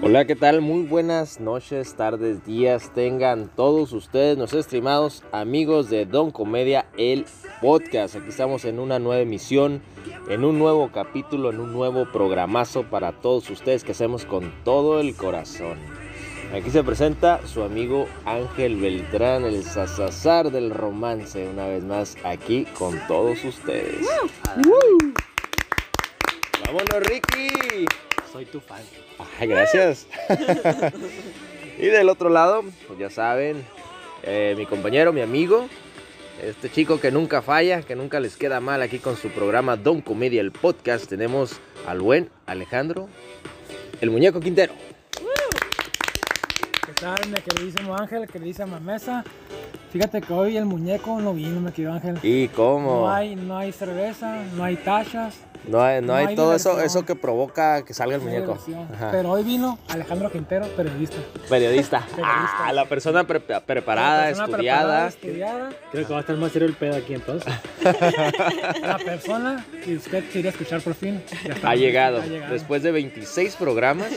Hola, ¿qué tal? Muy buenas noches, tardes, días tengan todos ustedes, nuestros estimados amigos de Don Comedia, el podcast. Aquí estamos en una nueva emisión, en un nuevo capítulo, en un nuevo programazo para todos ustedes que hacemos con todo el corazón. Aquí se presenta su amigo Ángel Beltrán, el sasazar del romance, una vez más aquí con todos ustedes. ¡Vámonos, Ricky! Soy tu fan. Ay, gracias. y del otro lado, pues ya saben, eh, mi compañero, mi amigo, este chico que nunca falla, que nunca les queda mal aquí con su programa Don Comedia, el podcast, tenemos al buen Alejandro, el muñeco Quintero. ¿Qué tal, mi queridísimo Ángel, queridísima mesa? Fíjate que hoy el muñeco no vino, mi querido Ángel. ¿Y cómo? No hay, no hay cerveza, no hay tachas. No hay, no no hay hay todo eso, eso que provoca que salga el muñeco. Pero hoy vino Alejandro Quintero, periodista. Periodista. Periodista. Ah, la persona pre- preparada, La persona estudiada. preparada, estudiada. Creo que va a estar más serio el pedo aquí entonces. La persona que usted quería escuchar por fin. ya está. Ha llegado. Ha llegado. Después de 26 programas,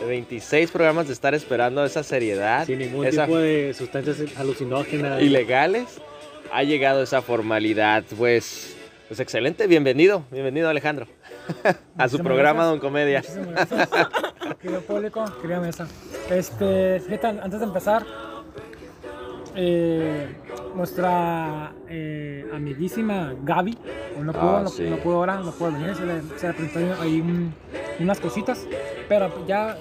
de 26 programas de estar esperando esa seriedad, Sin ningún esa tipo de sustancias alucinógenas. ilegales, ha llegado esa formalidad. Pues, pues excelente, bienvenido, bienvenido Alejandro a su programa gracias. Don Comedia. Muchísimas gracias. Querido público, querida mesa. Este, fíjate, antes de empezar, eh, nuestra eh, amiguísima Gaby, no pudo, Ah, no, sí. no pudo ahora, no pudo venir, se le, se le presentó ahí un- unas cositas, pero ya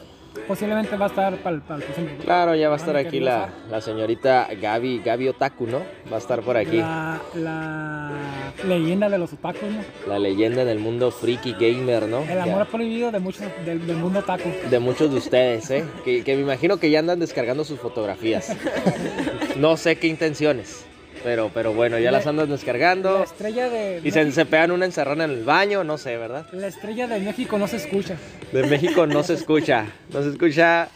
posiblemente va a estar para el, para el próximo. Claro, ya va a estar aquí la, la señorita Gaby, Gaby Otaku, ¿no? Va a estar por aquí. La, la leyenda de los otakus, ¿no? La leyenda del mundo friki gamer, ¿no? El Ya. amor prohibido de muchos del, del mundo otaku. de muchos de ustedes, ¿eh? Que, que me imagino que ya andan descargando sus fotografías. No sé qué intenciones, pero, pero bueno, ya las andan La descargando. estrella de Y se, se pegan una encerrona en el baño, no sé, ¿verdad? La estrella de México no se escucha. De México no se escucha, no se escucha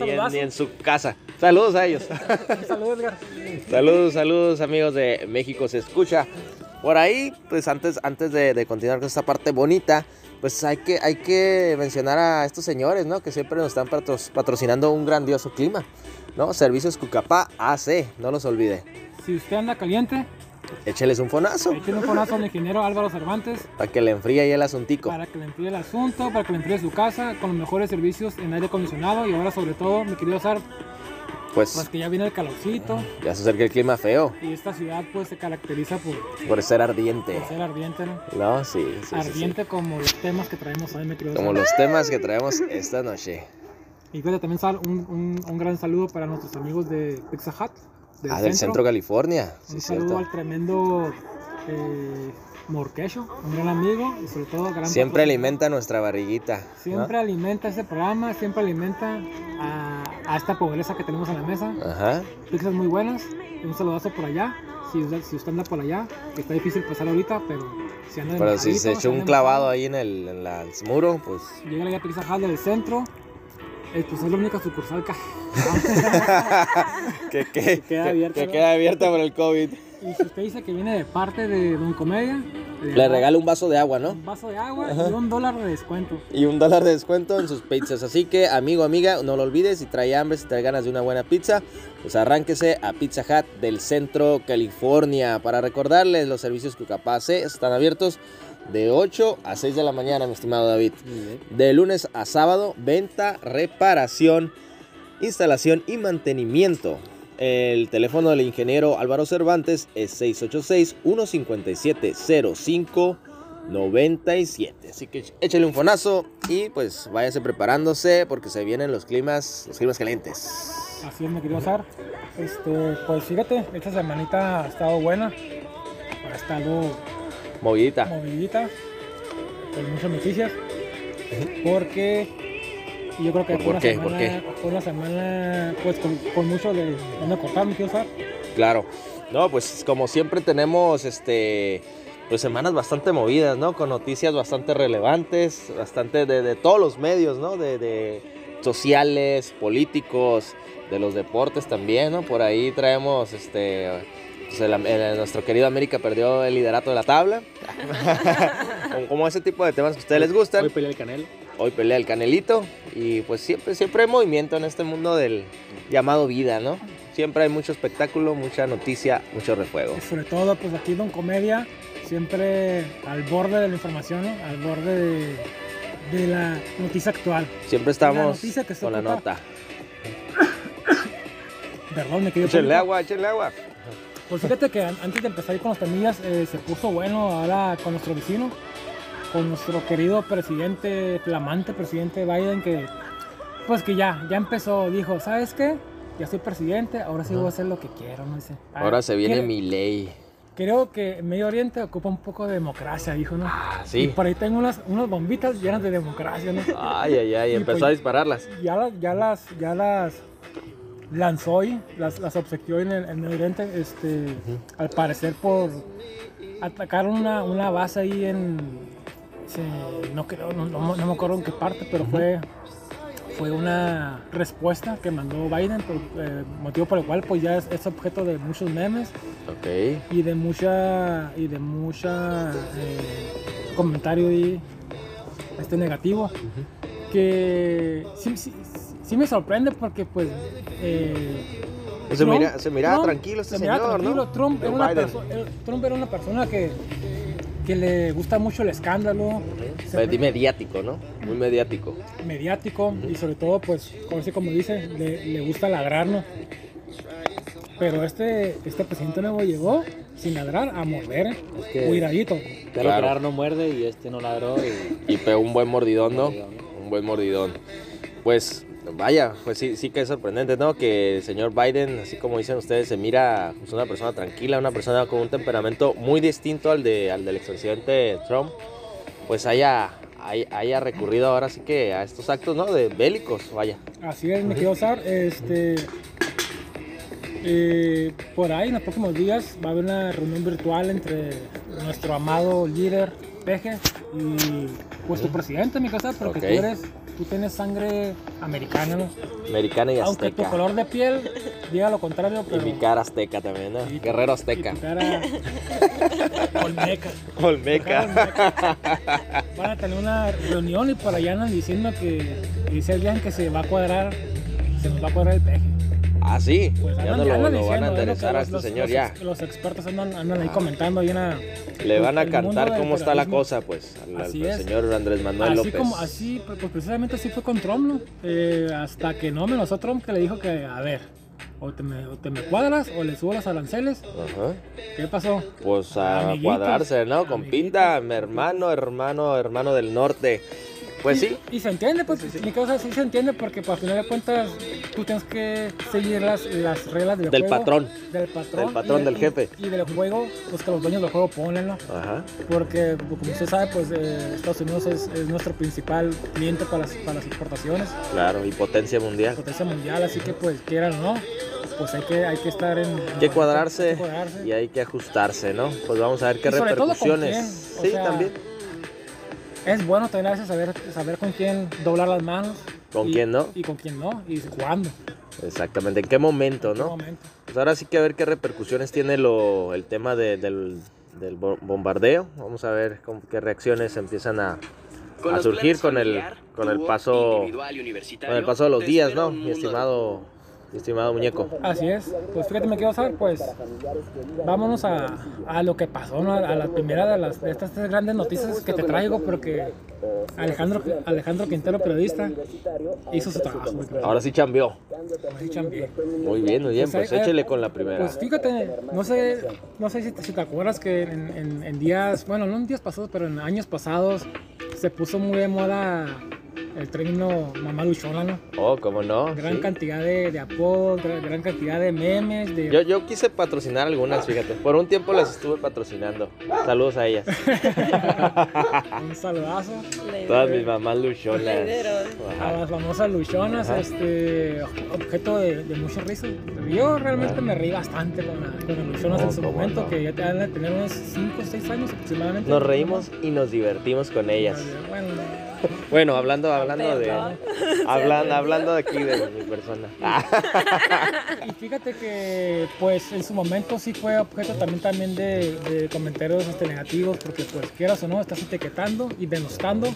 ni en, ni en su casa. Saludos a ellos. Un saludo, Edgar. Saludos, saludos amigos de México se escucha. Por ahí, pues antes, antes de, de continuar con esta parte bonita, pues hay que, hay que mencionar a estos señores, ¿no? Que siempre nos están patro- patrocinando un grandioso clima, ¿no? Servicios Cucapá AC, no los olvide. Si usted anda caliente, Écheles un fonazo echen un fonazo al ingeniero Álvaro Cervantes para que le enfríe ahí el asuntico. para que le enfríe el asunto, para que le enfríe su casa con los mejores servicios en aire acondicionado. Y ahora, sobre todo, mi querido Sar, pues Pues que ya viene el calorcito ya se acerca el clima feo, y esta ciudad pues se caracteriza por, por ser ardiente. por ser ardiente, ¿no? No, sí, sí, sí, sí. ardiente como los temas que traemos hoy, mi querido Como Sar. los temas que traemos esta noche. Y fíjate, también Sar, un, un, un gran saludo para nuestros amigos de Pizza Hut. Del Ah, del centro California. Sí, Un cierto. saludo al tremendo eh, Morquecho, un gran amigo y sobre todo gran Siempre patrocinador. alimenta nuestra barriguita. ¿no? Siempre alimenta este programa, siempre alimenta a, a esta pobreza que tenemos en la mesa. Ajá. Pizzas muy buenas. Un saludazo por allá. Si usted, si usted anda por allá, que está difícil pasar ahorita, pero si anda Pero si se echó un clavado ahí en el, en la- el muro, pues. Llega a Pizza Hut del centro. Eh, pues es la única sucursal que que, que, queda que- abierta, que ¿no? queda abierta por el COVID. Y si usted dice que viene de parte de Don Comedia, Le regalo un vaso de agua, ¿no? un vaso de agua y un dólar de descuento. Y un dólar de descuento en sus pizzas. Así que, amigo, amiga, no lo olvides. Si trae hambre, si trae ganas de una buena pizza, pues arránquese a Pizza Hut del centro California. Para recordarles, los servicios Cucapá C están abiertos de 8 a 6 de la mañana, mi estimado David. De lunes a sábado, venta, reparación, instalación y mantenimiento. El teléfono del ingeniero Álvaro Cervantes es 686-157-0597. Así que échale un fonazo y pues váyase preparándose porque se vienen los climas, los climas calientes. Así es, mi querido Sar. Este, pues fíjate, esta semanita ha estado buena. Ha estado Movidita. movidita. Con muchas noticias. Porque yo creo que ¿Por fue una, qué? ¿Por semana, fue una semana pues con, con mucho de donde cortar, mi querido Sar. Claro. No, pues como siempre tenemos este pues semanas bastante movidas, ¿no? Con noticias bastante relevantes, bastante de, de todos los medios, ¿no? De, de sociales, políticos, de los deportes también, ¿no? Por ahí traemos este pues el- el- nuestro querido América perdió el liderato de la tabla. como, como ese tipo de temas que a ustedes les gustan. Hoy pelea el Canelo. hoy pelea el Canelito y pues siempre, siempre hay movimiento en este mundo del llamado vida, ¿no? Siempre hay mucho espectáculo, mucha noticia, mucho refuego. Y sobre todo, pues aquí Don Comedia, siempre al borde de la información, ¿no? al borde de, de la noticia actual. Siempre estamos que con la nota. Perdón, me quedé Échenle agua, échenle agua. Pues fíjate que an- antes de empezar con los temillas eh, se puso bueno ahora con nuestro vecino, con nuestro querido presidente, flamante presidente Biden, que pues que ya, ya empezó, dijo, ¿sabes qué? Ya soy presidente, ahora sí voy a hacer lo que quiero, no sé. Ah, Ahora se viene mi ley. Creo que Medio Oriente ocupa un poco de democracia, dijo, ¿no? Ah, Y sí. por ahí tengo unas, unas bombitas llenas de democracia, ¿no? Ay, ay, ay, Y empezó pues- a dispararlas. ya las, ya las, ya las lanzó y las, las obsequió en el, en Medio Oriente, este, al parecer por atacar una, una base ahí en, no creo, no, no- no me acuerdo en qué parte, pero fue, fue una respuesta que mandó Biden, por, eh, motivo por el cual pues ya es, es objeto de muchos memes Ok. y de mucha y de mucha eh, comentario y este negativo. Que sí, sí- sí me sorprende porque pues eh, Se, Trump- mira, se miraba Trump- tranquilo este se miraba señor, tranquilo. ¿no? Trump, era una era- Trump era una persona que, que le gusta mucho el escándalo se- Pues, mediático, ¿no? Muy mediático. mediático y sobre todo pues como, así como dice le, le gusta ladrar ¿no? pero este este presidente nuevo llegó sin ladrar a morder ¿eh? Es que- cuidadito Claro. ladrar no muerde y este no ladró y... Y pegó un buen mordidón, ¿no? Un buen mordidón. Pues vaya, pues sí, sí que es sorprendente, ¿no? Que el señor Biden, así como dicen ustedes, se mira pues, una persona tranquila, una persona con un temperamento muy distinto al, de, al del expresidente Trump, pues haya, haya, recurrido ahora sí que a estos actos, ¿no? De bélicos, vaya. Así es, me quiero usar. Este, eh, por ahí en los próximos días va a haber una reunión virtual entre nuestro amado líder Peje y pues tu presidente, mi casa, porque Ok. tú eres, tú tienes sangre americana, ¿no? Americana y Aunque tu azteca. color de piel diga lo contrario, Y pero mi cara azteca también, ¿no? y Guerrero y azteca. tu cara olmeca. Olmeca. Van a tener una reunión y por allá andan diciendo que dice el día en que se va a cuadrar, se nos va a cuadrar el peje. Ah, sí. Pues ya andan, no lo, van a que enderezar a este los- señor los ya. Los expertos andan, andan ahí comentando ahí en la- Le van a mundo cantar cómo está la cosa, pues, al, señor Andrés Manuel Así López. como, así, pues pues, precisamente así fue con Trump, ¿no? Eh, hasta que no amenazó Trump que le dijo que, a ver, o te me, o te me cuadras o le subo los aranceles. Ajá. ¿Qué pasó? Pues a Amiguitos, cuadrarse, ¿no? amiguitos, Compita, mi hermano, hermano, hermano del norte. Pues sí, Y se entiende, pues, mi cosa sí se entiende porque, pues, al final de cuentas, tú tienes que seguir las, las reglas del, Del juego. patrón. Del patrón. Del patrón, y del jefe. Y, del juego, pues, que los dueños del juego ponen, ¿no? Ajá. Porque, como usted sabe, pues eh, Estados Unidos es, es nuestro principal cliente para las, para las exportaciones, Claro, y potencia mundial. potencia mundial, así que pues quieran o no, pues hay que, hay que estar en... Hay que cuadrarse hay que cuadrarse. y hay que ajustarse, ¿no? Pues vamos a ver qué Y sobre todo con repercusiones. quién, o Sí, sea, también. Es bueno tener a veces saber, saber con quién doblar las manos. ¿Con y- quién no? Y con quién no, y cuándo. Exactamente. ¿En qué momento, en qué no? momento. Pues ahora sí que a ver qué repercusiones tiene lo, el tema de- del, del bo- bombardeo. Vamos a ver con qué reacciones empiezan a, Con a surgir con el, con el paso individual y universitario, con el paso de los días, ¿no? Mi estimado, estimado muñeco. Así es, pues fíjate, me quiero saber, pues vámonos a, a lo que pasó, ¿no? a la primera de, las, de estas tres grandes noticias que te traigo, porque Alejandro, Alejandro Quintero, periodista, hizo su trabajo. Ahora sí cambió. Así chambeé. Muy bien, muy bien. Pues, Pues eh, échele con la primera. Pues fíjate, no sé, no sé si te, si te acuerdas que en, en- en días, bueno, no en días pasados, pero en años pasados se puso muy de moda el término mamá luchona, ¿no? Oh, cómo no. Gran sí. cantidad de, de apodos, gran, gran cantidad de memes, de... Yo, yo quise patrocinar algunas, fíjate. Por un tiempo las estuve patrocinando. Saludos a ellas. Un saludazo Todas mis mamás luchonas. A las famosas luchonas, Ajá. este, objeto de, de mucho risa. Yo realmente me reí bastante con, la- con las luchonas No, en su momento, no. que ya te van a tener unos 5 o 6 años aproximadamente. Nos reímos y nos divertimos con ellas. Bueno, Bueno, hablando, hablando de. Hablando, hablando de aquí de mi persona. y fíjate que pues en su momento sí fue objeto también también de, de comentarios este, negativos porque pues quieras o no estás etiquetando y denostando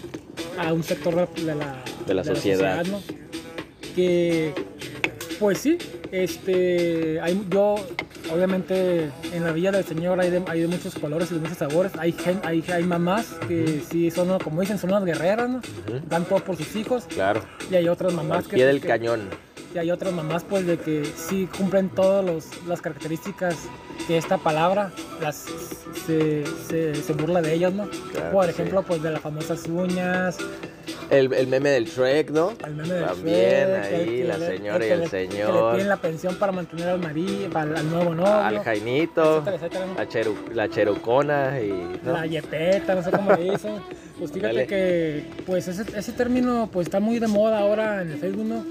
a un sector de la, De la sociedad. ¿no? Que, pues sí, este, hay, yo, obviamente, en la Villa del Señor hay de, hay de muchos colores y de muchos sabores. Hay, gen- hay, hay mamás que sí son, como dicen, son unas guerreras, ¿no? Dan todo por sus hijos. Claro, Y hay otras mamás al que... pie del que- cañón. Y hay otras mamás pues de que sí cumplen todas las características que esta palabra las, se, se, se burla de ellas, ¿no? Claro, Por sí. ejemplo, pues de las famosas uñas, El, el meme del Shrek, ¿no? el meme del También Shrek, ahí el la le- señora y que el le- Que le señor. piden la pensión para mantener al marido, al, al nuevo novio, Al Jainito, etcétera, etcétera, ¿no? la, cheru- la cherucona y... ¿no? La yepeta, no sé cómo le dicen. Pues fíjate Dale. que pues ese, ese término pues está muy de moda ahora en el Facebook, ¿no?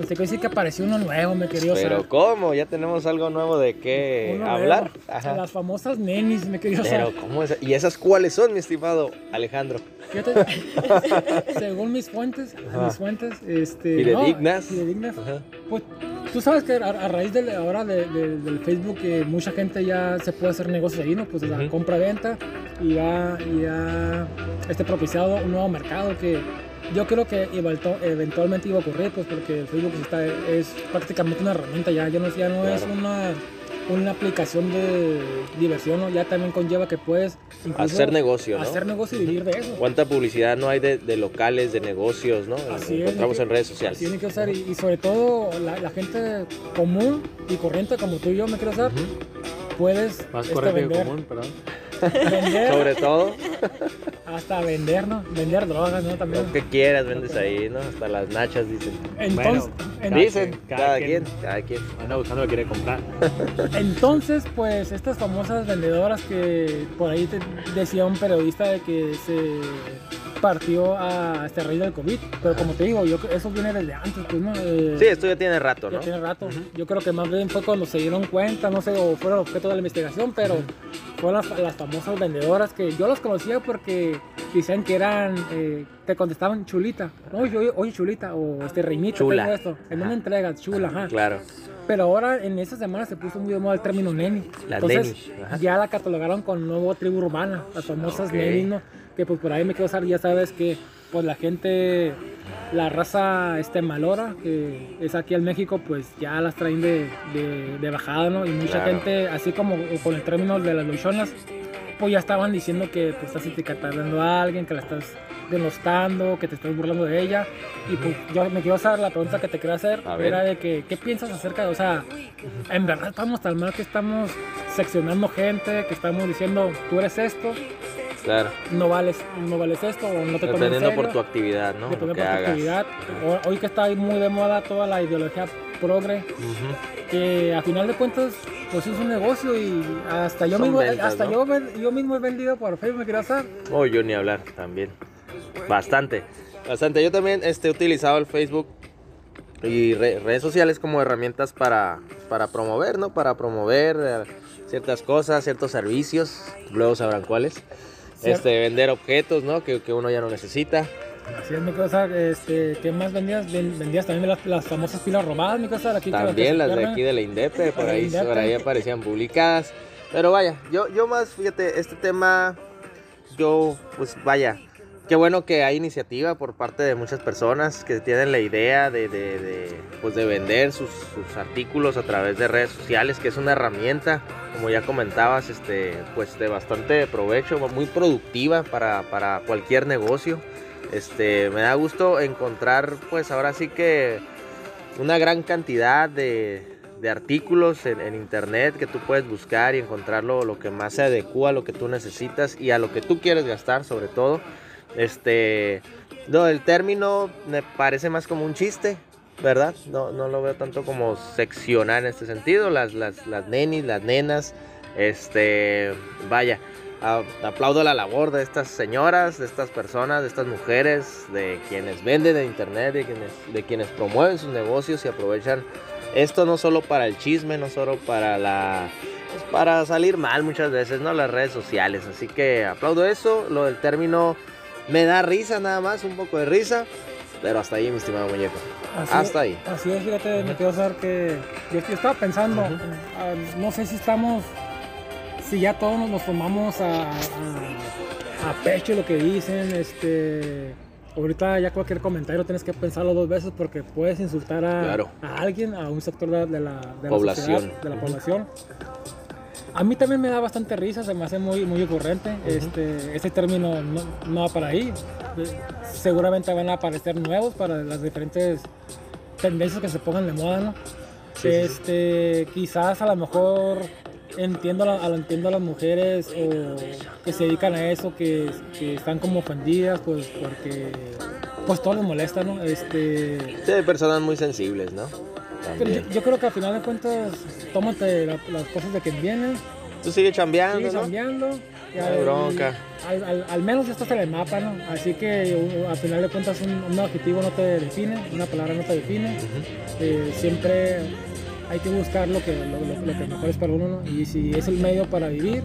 Pues te quiero decir que apareció uno nuevo, me querido Pero ¿cómo? Ya tenemos algo nuevo de qué Uno hablar. Ajá. Las famosas nenis, me querido Pero ¿cómo es? ¿Y esas cuáles son, mi estimado Alejandro? Fíjate, según mis fuentes, Ajá. mis fuentes, este, Fidedignas. no, fidedignas, Ajá. pues tú sabes que a, a raíz de, ahora de- de- del Facebook que mucha gente ya se puede hacer negocios ahí, ¿no? Pues la compra-venta y ya, y ya este propiciado un nuevo mercado que yo creo que eventualmente iba a ocurrir, pues porque el Facebook está, es prácticamente una herramienta ya, ya no, ya no es una, una aplicación de diversión, ¿no? ya también conlleva que puedes Hacer negocio, ¿no? hacer negocio y vivir de eso. ¿Cuánta publicidad no hay de, de locales, de negocios, ¿no? Así es, Encontramos Nicky. en redes sociales. Tiene que usar y, y sobre todo la, la gente común y corriente como tú y yo me quiero usar, puedes Más este, vender, común, perdón. Vender Sobre todo, hasta vender, ¿no? Vender drogas, ¿no? También. lo que quieras vendes ahí, ¿no? Hasta las nachas dicen. Entonces, Bueno, Dicen, quien, cada, cada quien, quien. cada quien. Anda buscando lo que quiere comprar. entonces, pues estas famosas vendedoras que por ahí te decía un periodista de que se partió a este raíz del COVID, pero como te digo, yo eso viene desde antes, pues, ¿no? Eh, Sí, esto ya tiene rato, Ya ¿no? tiene rato. Yo creo que más bien fue cuando se dieron cuenta, no sé, o fueron objeto de la investigación, pero fueron las, las famosas vendedoras que yo los conocía porque decían que eran, eh, te contestaban chulita. No, oye, chulita, o este reinito, Chula. tengo esto. En una entrega, chula, ajá. Claro. Pero ahora en esta semana se puso muy de moda el término neni. La Entonces ya la catalogaron con nuevo tribu urbana, las famosas Ok. neni, ¿no? Que pues por ahí me quiero usar, ya sabes que pues la gente, la raza este malora, que es aquí en México, pues ya las traen de, de, de bajada, ¿no? Y mucha Claro. gente, así como con el término de las luchonas, pues ya estaban diciendo que pues, estás etiquetando a alguien, que la estás denostando, que te estás burlando de ella. Y pues yo me quiero hacer la pregunta que te quería hacer, era de que, ¿qué piensas acerca de, o sea, en verdad estamos tan mal que estamos seccionando gente, que estamos diciendo, tú eres esto, Claro. no vales, no vales esto, o no te Dependiendo por tu actividad, ¿no? Dependiendo por tu hagas. actividad. Hoy que está muy de moda toda la ideología progre, Ujú. que a final de cuentas pues es un negocio y hasta yo Son mismo ventas, hasta ¿no? yo, yo mismo he vendido por Facebook me hacer Oh, yo ni hablar también. Bastante. Bastante. Yo también este, he utilizado el Facebook y re- redes sociales como herramientas para, para promover, ¿no? Para promover eh, ciertas cosas, ciertos servicios. Luego sabrán cuáles. Este, vender objetos, ¿no? Que, que uno ya no necesita. así es mi cosa este qué más vendías Ven- vendías también las, las famosas pilas robadas mi cosa aquí También las de aquí de la Indepe, por ahí, por ahí aparecían publicadas. Pero vaya, yo, yo más, fíjate, este tema, yo, pues vaya, qué bueno que hay iniciativa por parte de muchas personas que tienen la idea de, de, pues de vender sus, artículos a través de redes sociales, que es una herramienta, como ya comentabas, este, pues de bastante provecho, muy productiva para, para cualquier negocio. Este, me da gusto encontrar, pues ahora sí que una gran cantidad de, de artículos en, internet que tú puedes buscar y encontrarlo lo que más se adecua a lo que tú necesitas y a lo que tú quieres gastar sobre todo. Este, no, el término me parece más como un chiste, ¿verdad? No, no lo veo tanto como seccionar en este sentido. Las, las, las nenis, las nenas, este, vaya, a- aplaudo la labor de estas señoras, de estas personas, de estas mujeres, de quienes venden en internet, de quienes, de quienes promueven sus negocios y aprovechan esto no solo para el chisme, no solo para la pues, para salir mal muchas veces, ¿no? Las redes sociales. Así que aplaudo eso. Lo del término me da risa nada más, un poco de risa. Pero hasta ahí, mi estimado muñeco. Así Hasta es, ahí. Así es, fíjate, me quiero saber que yo, yo estaba pensando, ah, no sé si estamos, si ya todos nos, tomamos a, a- a pecho lo que dicen, este, ahorita ya cualquier comentario tienes que pensarlo dos veces porque puedes insultar a, Claro. a alguien, a un sector de, de la, de la Población. sociedad, de la población. A mí también me da bastante risa, se me hace muy, muy ocurrente. este, este término no, no va para ahí. Seguramente van a aparecer nuevos para las diferentes tendencias que se pongan de moda, ¿no? Sí, sí, sí. este, quizás a lo mejor entiendo, a, a- entiendo a las mujeres o que se dedican a eso, que, que están como ofendidas, pues porque pues todo les molesta, ¿no? Este, Sí, hay personas muy sensibles, ¿no? Pero yo, creo que al final de cuentas, tómate la- las cosas de quien vienen, Tú sigue chambeando, sigue ¿no? cambiando. No hay bronca. Al, al- al menos estás en el mapa, ¿no? Así que uh, al final de cuentas un, un adjetivo no te define, una palabra no te define. Eh, siempre hay que buscar lo que, lo, lo- lo que mejor es para uno, ¿no? Y si es el medio para vivir,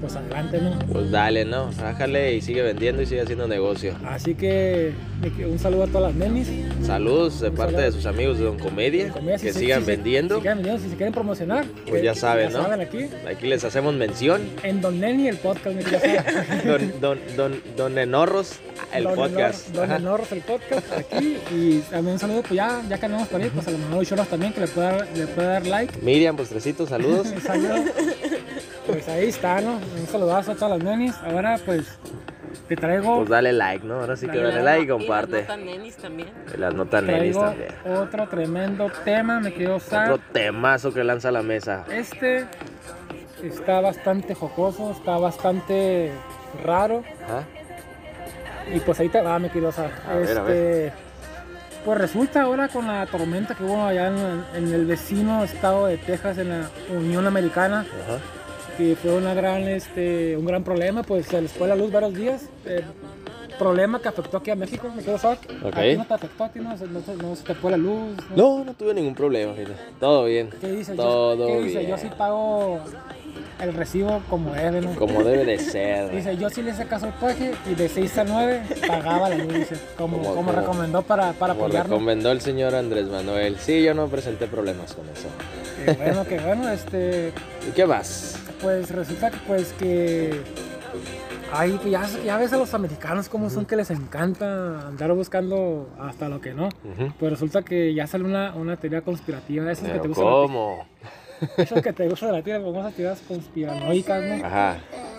pues adelante, ¿no? Pues dale, ¿no? Bájale y sigue vendiendo y sigue haciendo negocio. Así que un saludo a todas las nenis. Saludos de parte saludo. de sus amigos de Don Comedia. Que sigan si vendiendo. Si, sigan vendiendo, si se quieren promocionar, Pues que- ya saben, ¿no? saben aquí, Aquí les hacemos mención. en Don Neni el podcast, mi. Don, don, don, don Enorros, el Don podcast. Enor- Don el podcast aquí. Y también un saludo, pues ya, ya andamos por ahí, pues a la mamá Choros también, que le pueda, dar- le pueda dar like. Miriam, postrecito, saludos. Un saludo. Pues ahí está, ¿no? Un saludazo a todas las nenis. Ahora, pues, te traigo, Pues dale like, ¿no? Ahora sí que Dale like. y Y las comparte. notas nenis también. Y Las notas nenis también. otro tremendo tema, me quiero usar. Otro temazo que lanza a la mesa. Este está bastante jocoso, está bastante raro. Ajá. Y pues ahí te va. A ver, a Este, Pues resulta ahora con la tormenta que hubo allá en, en el vecino estado de Texas, en la Unión Americana, Ajá. que fue una gran, este, un gran problema, pues se les fue la luz varios días. eh, problema que afectó aquí a México, me quiero saber. Ok. ¿A ti no te afectó? ¿A ti no, se- no no se te fue la luz? No, no tuve ningún problema, fíjate. Todo bien. ¿Qué dice? Todo yo, ¿qué dice? bien. Yo sí pago el recibo como debe, ¿no? Como debe de ser. Dice, yo sí le hice caso al paje y de 6 a 9 pagaba la luz, dice, como, Como- como, como- recomendó para, para Como apoyarnos. recomendó el señor Andrés Manuel. Sí, yo no presenté problemas con eso. Qué bueno, qué bueno, este, ¿Y qué más? pues resulta que pues que Ay, ya, ya ves a los americanos cómo son que les encanta andar buscando hasta lo que no. Ujú. Pues resulta que ya sale una, una teoría conspirativa, esas que te Pero gustan. ¿Cómo? Esas que te gustan de la tierra, famosas teorías conspiranoicas, ¿no? Ajá.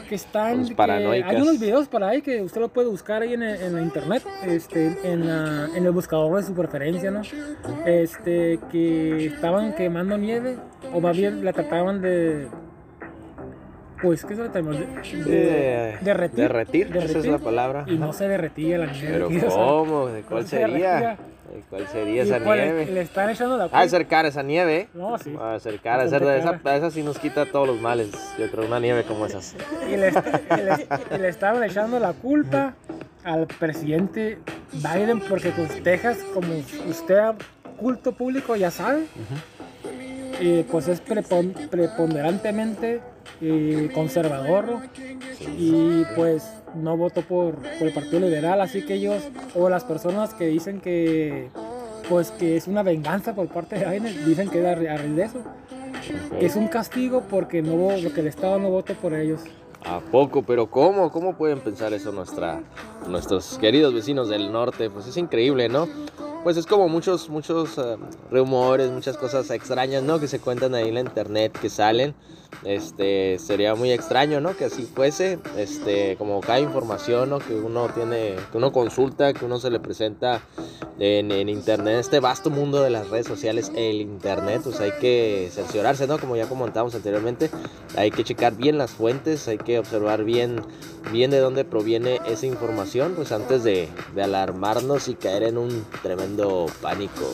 que están que hay unos videos por ahí que usted lo puede buscar ahí en, el- en la internet este en, la- en el buscador de su preferencia no este que estaban quemando nieve o más bien la trataban de pues qué se le llama? de, de- derretir, derretir, esa es la palabra. y no se derretía la nieve Pero ¿cómo? ¿De cuál sería? ¿De cuál sería esa le- nieve? le están echando la de culpa ser cara esa nieve, ¿eh? no sí a ser cara, Bastante esa, esa, esa sí nos quita todos los males, yo creo, una nieve como esas. y le, y le- y le estaban echando la culpa al presidente Biden porque pues Texas, como usted culto público ya sabe, eh, pues es prepon- preponderantemente eh, conservador y pues no votó por, por el Partido Liberal, así que ellos o las personas que dicen que pues que es una venganza por parte de Biden, dicen que es a raíz de eso. Es un castigo porque no porque el Estado no votó por ellos. ¿A poco? ¿Pero cómo? ¿Cómo pueden pensar eso nuestra, nuestros queridos vecinos del norte? Pues es increíble, ¿no? Pues es como muchos, muchos eh, rumores, muchas cosas extrañas, ¿no? Que se cuentan ahí en la internet, que salen. Este, sería muy extraño, ¿no? Que así fuese, este, como cada información, ¿no? Que uno tiene, que uno consulta, que uno se le presenta en, en internet, este vasto mundo de las redes sociales, el internet, pues hay que cerciorarse, ¿no? Como ya comentamos anteriormente, hay que checar bien las fuentes, hay que observar bien, bien de dónde proviene esa información, pues antes de alarmarnos y caer en un tremendo pánico.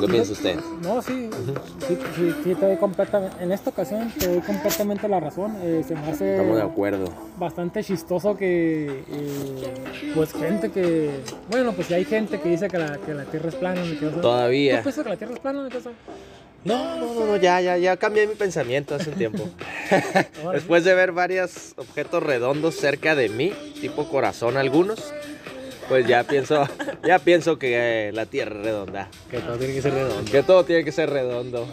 ¿Qué piensa usted? No, sí, sí, sí, sí, te doy completamente, en esta ocasión te doy completamente la razón. eh, se me hace Estamos de acuerdo. bastante chistoso que, eh, pues gente que, bueno, pues si hay gente que dice que la, que la Tierra es plana, me quedo- ¿Tú Todavía. piensas que la Tierra es plana, me quedo- No, no, no, no, ya, ya, ya cambié mi pensamiento hace un tiempo. Después de ver varios objetos redondos cerca de mí, tipo corazón algunos, Pues ya pienso, ya pienso que eh, la Tierra es redonda. Que todo tiene que ser redondo. Que todo tiene que ser redondo.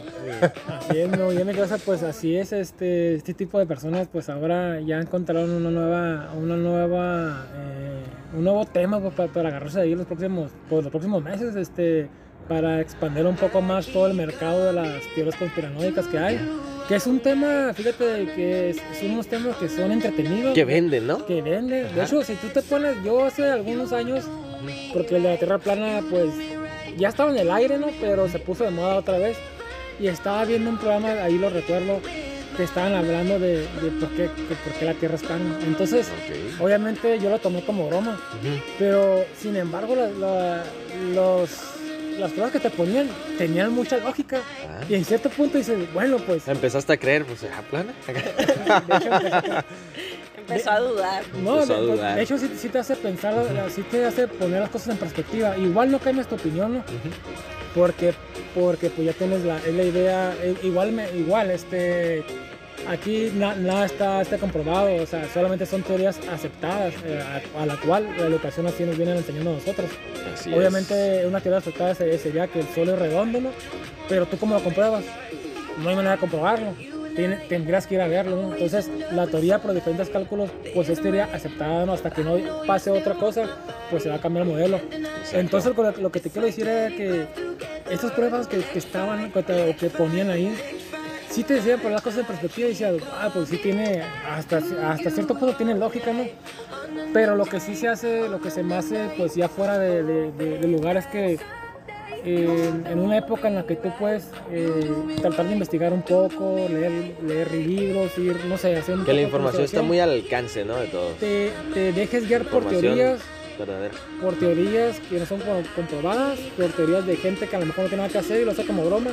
Es, no, ya en mi casa pues así es, este, este tipo de personas pues ahora ya encontraron una nueva, una nueva, eh, un nuevo tema pues, para, para agarrarse de ahí los próximos, pues, los próximos meses, este, para expandir un poco más todo el mercado de las teorías conspiranoicas que hay. Que es un tema, fíjate, que es, son unos temas que son entretenidos. Que venden, ¿no? que vende. De hecho, si tú te pones, yo hace algunos años, porque el de la Tierra plana, pues ya estaba en el aire, ¿no? Pero se puso de moda otra vez. Y estaba viendo un programa, ahí lo recuerdo, que estaban hablando de, de por, qué, por qué la Tierra es plana. Entonces, obviamente yo lo tomé como broma. Pero, sin embargo, la- la- los, las pruebas que te ponían tenían mucha lógica. Ah. Y en cierto punto dices, bueno, pues... Empezaste a creer, pues, ¿ah, plana? de hecho, Empezó a dudar. No, Empezó a de, dudar. de hecho sí, sí te hace pensar, sí te hace poner las cosas en perspectiva. Igual no cambias tu opinión, ¿no? Porque, porque pues ya tienes la, es la idea, igual, me, igual, este, aquí na- nada está, está comprobado, o sea, solamente son teorías aceptadas, eh, a, a la cual la educación así nos viene enseñando a nosotros. Así es. Obviamente una teoría aceptada se- sería que el sol es redondo, ¿no? Pero tú cómo lo compruebas? No hay manera de comprobarlo. Tiene- tendrías que ir a verlo, ¿no? Entonces, la teoría por diferentes cálculos, pues es teoría aceptada, ¿no? Hasta que no pase otra cosa, pues se va a cambiar el modelo. Entonces, con lo, lo que te quiero decir era que estas pruebas que, que estaban, o que ponían ahí, sí te decían poner las cosas en perspectiva y decías, ah, pues sí tiene, hasta, hasta cierto punto tiene lógica, ¿no? Pero lo que sí se hace, lo que se me hace, pues ya fuera de, de, de- de lugar es que eh, en una época en la que tú puedes eh, tratar de investigar un poco, leer, leer libros, ir, no sé, hacer un Que la información está muy al alcance, ¿no? De todos. Te, te dejes guiar por teorías, verdadera. por teorías que no son co- comprobadas, por teorías de gente que a lo mejor no tiene nada que hacer y lo hace como broma.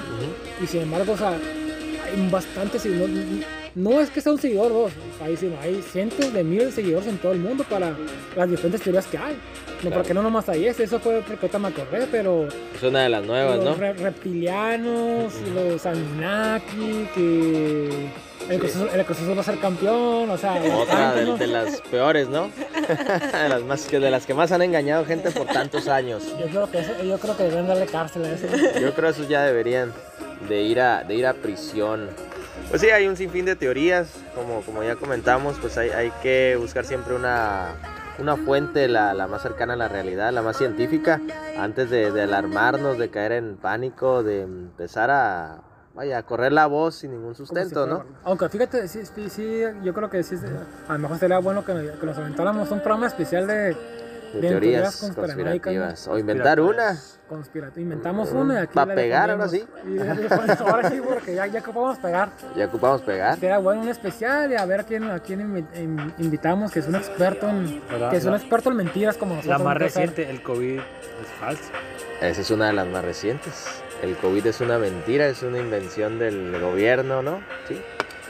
Y sin embargo, o sea, hay bastantes seguidores. No es que sea un seguidor o dos, hay, sino hay cientos de miles de seguidores en todo el mundo para las diferentes teorías que hay. No, Claro. porque no nomás hay ese, eso fue porque ahorita me acordé, pero Es una de las nuevas, los ¿no? re- reptilianos, los Anunnaki, que el, Cruz Azul va a ser campeón, o sea, Otra de, ¿no? de las peores, ¿no? de, las más, que de las que más han engañado gente por tantos años. Yo creo que eso- yo creo que deberían darle cárcel a eso. Yo creo que esos ya deberían de ir a, de ir a prisión. Pues sí, hay un sinfín de teorías, como, como ya comentamos, pues hay, hay que buscar siempre una, una fuente la, la más cercana a la realidad, la más científica, antes de, de alarmarnos, de caer en pánico, de empezar a, vaya, a correr la voz sin ningún si sustento, ¿no? Aunque fíjate, sí, sí, sí, yo creo que sí, a lo mejor sería bueno que, que nos aventáramos un programa especial de, De de teorías conspiranoicas, ¿no? conspirativas. O inventar una. Inventamos una y aquí Pa' la pegar, ahora defendemos. Y- ahora sí, porque ya, ya ocupamos pegar. Ya ocupamos pegar. Sería bueno un especial y a ver a quién, a quién invi- in- invitamos, que es un experto en, que es un experto en mentiras como nosotros. La más reciente, el COVID, es falso. Esa es una de las más recientes. El COVID es una mentira, es una invención del gobierno, ¿no? Sí.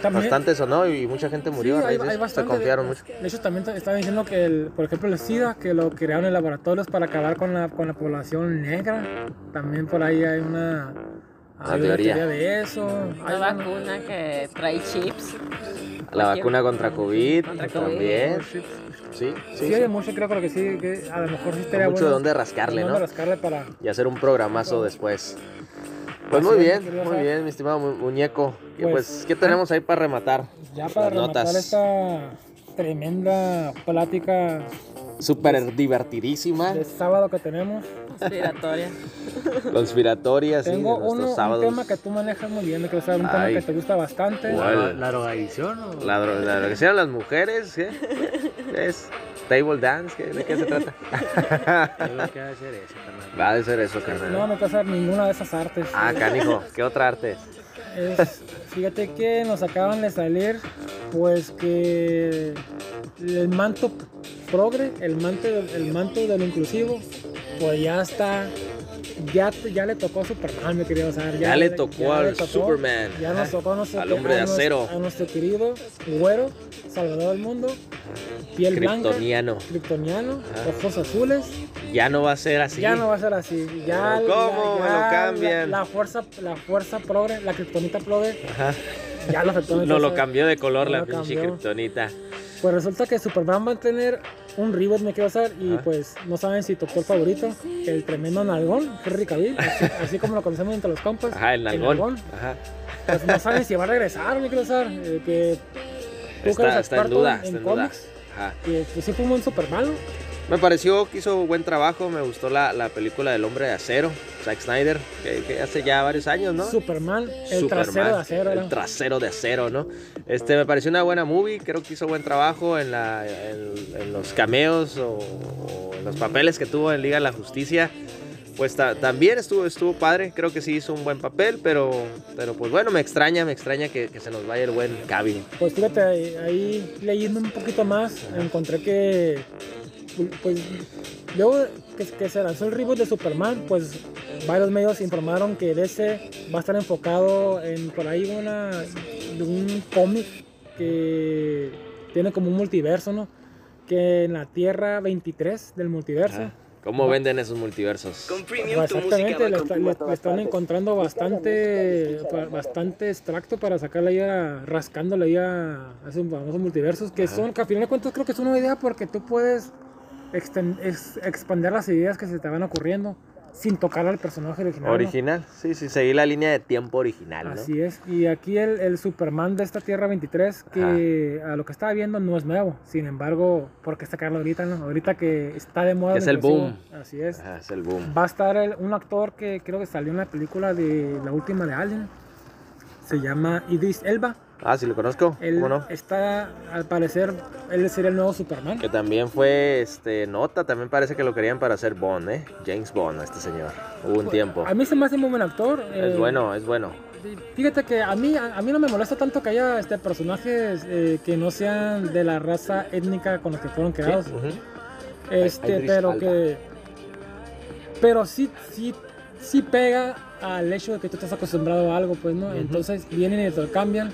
También- Bastante sonó y mucha gente murió Sí, hay- hay eso. Se bastante confiaron de, mucho. De hecho, también te- estaba diciendo que, el, por ejemplo, el SIDA, que lo crearon en laboratorios para acabar con la, con la población negra. También por ahí hay una, Una hay teoría. de eso. Hay Una una- vacuna que trae chips. La vacuna contra COVID Contra también. COVID. Sí, sí. Sí, hay sí. mucho, creo que sí, que a lo mejor sí estaría mucho de bueno. dónde rascarle, dónde ¿no? rascarle para... Y hacer un programazo después. Pues muy bien, muy bien, mi estimado mu- muñeco. Y Pues, pues, ¿qué tenemos ahí para rematar? Ya para rematar notas. esta tremenda plática Súper divertidísima, de sábado que tenemos, Conspiratoria. conspiratoria, sí, tengo uno, un tema que tú manejas muy bien, que es un tema que te gusta bastante. ¿Cuál? ¿La, la drogadicción o...? La, dro- la droga- ¿sí las mujeres, ¿qué? ¿Qué es? ¿Table dance? ¿Qué- ¿De qué se trata? Tengo que hacer eso, carnal. Va a ser eso, No carnal. me pasa ninguna de esas artes. Ah, canijo, ¿qué otra arte? Es- fíjate que nos acaban de salir, pues que el manto progre, el manto, el manto del inclusivo, pues ya está, ya, te- ya le tocó a Superman, mi querido Sar. Ya le tocó al Superman. Ya nos tocó a nuestro, Al hombre de a nuestro- acero. A nuestro querido güero, salvador del mundo, piel blanca, Kryptoniano. kryptoniano, Ajá. ojos azules. Ya no va a ser así. Ya no va a ser así. Ya, ¿cómo ya- me lo cambian? La, la fuerza, la fuerza progre, la kriptonita progre, Ajá. ya lo afectó. No lo cambió de color No la pinche kriptonita. Pues resulta que Superman va a tener un reboot, me quiero hacer, y pues no saben si tu actor favorito, el tremendo nalgón, Henry Cavill, así, así como lo conocemos entre los compas. Ajá, el nalgón. Ajá. Pues no saben si va a regresar, me quiero hacer, eh, que Está, está en duda, en, está en cómics, que, que sí fue un buen Superman, Me pareció que hizo buen trabajo, me gustó la, la película del hombre de acero, Zack Snyder, que, que hace ya varios años, ¿no? Superman, el Superman, trasero de acero, El era. trasero de acero, ¿no? Este, me pareció una buena movie, creo que hizo buen trabajo en, la, en, en los cameos o, o en los papeles que tuvo en Liga de la Justicia. Pues ta- también estuvo, estuvo padre, creo que sí hizo un buen papel, pero, pero pues bueno, me extraña, me extraña que, que se nos vaya el buen Cavill. Pues fíjate, ahí, leyendo un poquito más, encontré que, pues, luego que, que se lanzó el reboot de Superman, pues varios medios informaron que DC va a estar enfocado en por ahí una, un cómic que tiene como un multiverso, ¿no? Que en la Tierra 23 del multiverso. ¿Cómo venden esos multiversos? Pues exactamente, le, está- le- le están encontrando bastante bastante extracto para sacarle ahí a, rascándole ahí a, a esos famosos multiversos que son, que a final de cuentas creo que es una idea porque tú puedes exten- ex- expandir las ideas que se te van ocurriendo sin tocar al personaje original. ¿no? Original, sí, sí, seguí la línea de tiempo original, ¿no? Así es, y aquí el, el Superman de esta Tierra 23, que a lo que estaba viendo no es nuevo, sin embargo, ¿por qué sacarlo ahorita? No? Ahorita que está de moda. Es el boom. Así es. Ajá, es el boom. Va a estar el- un actor que creo que salió en la película de la última de Alien. Se llama Idris Elba. Ah, sí lo conozco, Él ¿cómo no? está, al parecer, él sería el nuevo Superman. Que también fue este nota, también parece que lo querían para hacer Bond, ¿eh? James Bond, este señor. Hubo un tiempo. A mí se me hace muy buen actor. Es eh, bueno, es bueno. Fíjate que a mí, a, a mí no me molesta tanto que haya este, personajes eh, que no sean de la raza étnica con la que fueron creados. Sí. Este, Idris pero que. Pero sí, sí, sí pega al hecho de que tú estás acostumbrado a algo, pues, ¿no? Entonces vienen y te lo cambian.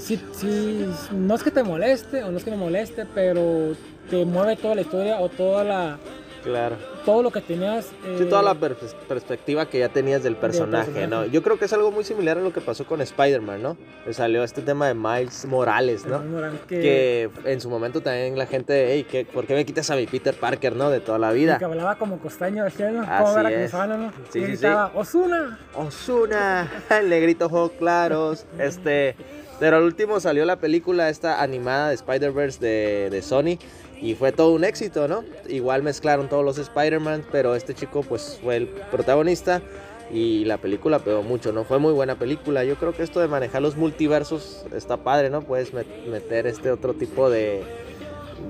Sí, sí, no es que te moleste o no es que me moleste, pero te mueve toda la historia o toda la, Claro. todo lo que tenías. Sí, eh, toda la per- perspectiva que ya tenías del personaje, personaje. ¿no? Yo creo que es algo muy similar a lo que pasó con Spider-Man, ¿no? Le salió este tema de Miles Morales, ¿no? que, Que en su momento también la gente, hey, ¿qué, ¿por qué me quitas a mi Peter Parker, no? De toda la que vida. hablaba como costeño, decía, ¿no? Así es. ¿no? Sí, y sí, gritaba, Osuna. Osuna, el negrito ojos claros. Este, pero al último salió la película esta animada de Spider-Verse de, de Sony y fue todo un éxito, ¿no? Igual mezclaron todos los Spider-Man, pero este chico pues fue el protagonista y la película pegó mucho, ¿no? Fue muy buena película. Yo creo que esto de manejar los multiversos está padre, ¿no? Puedes met- meter este otro tipo de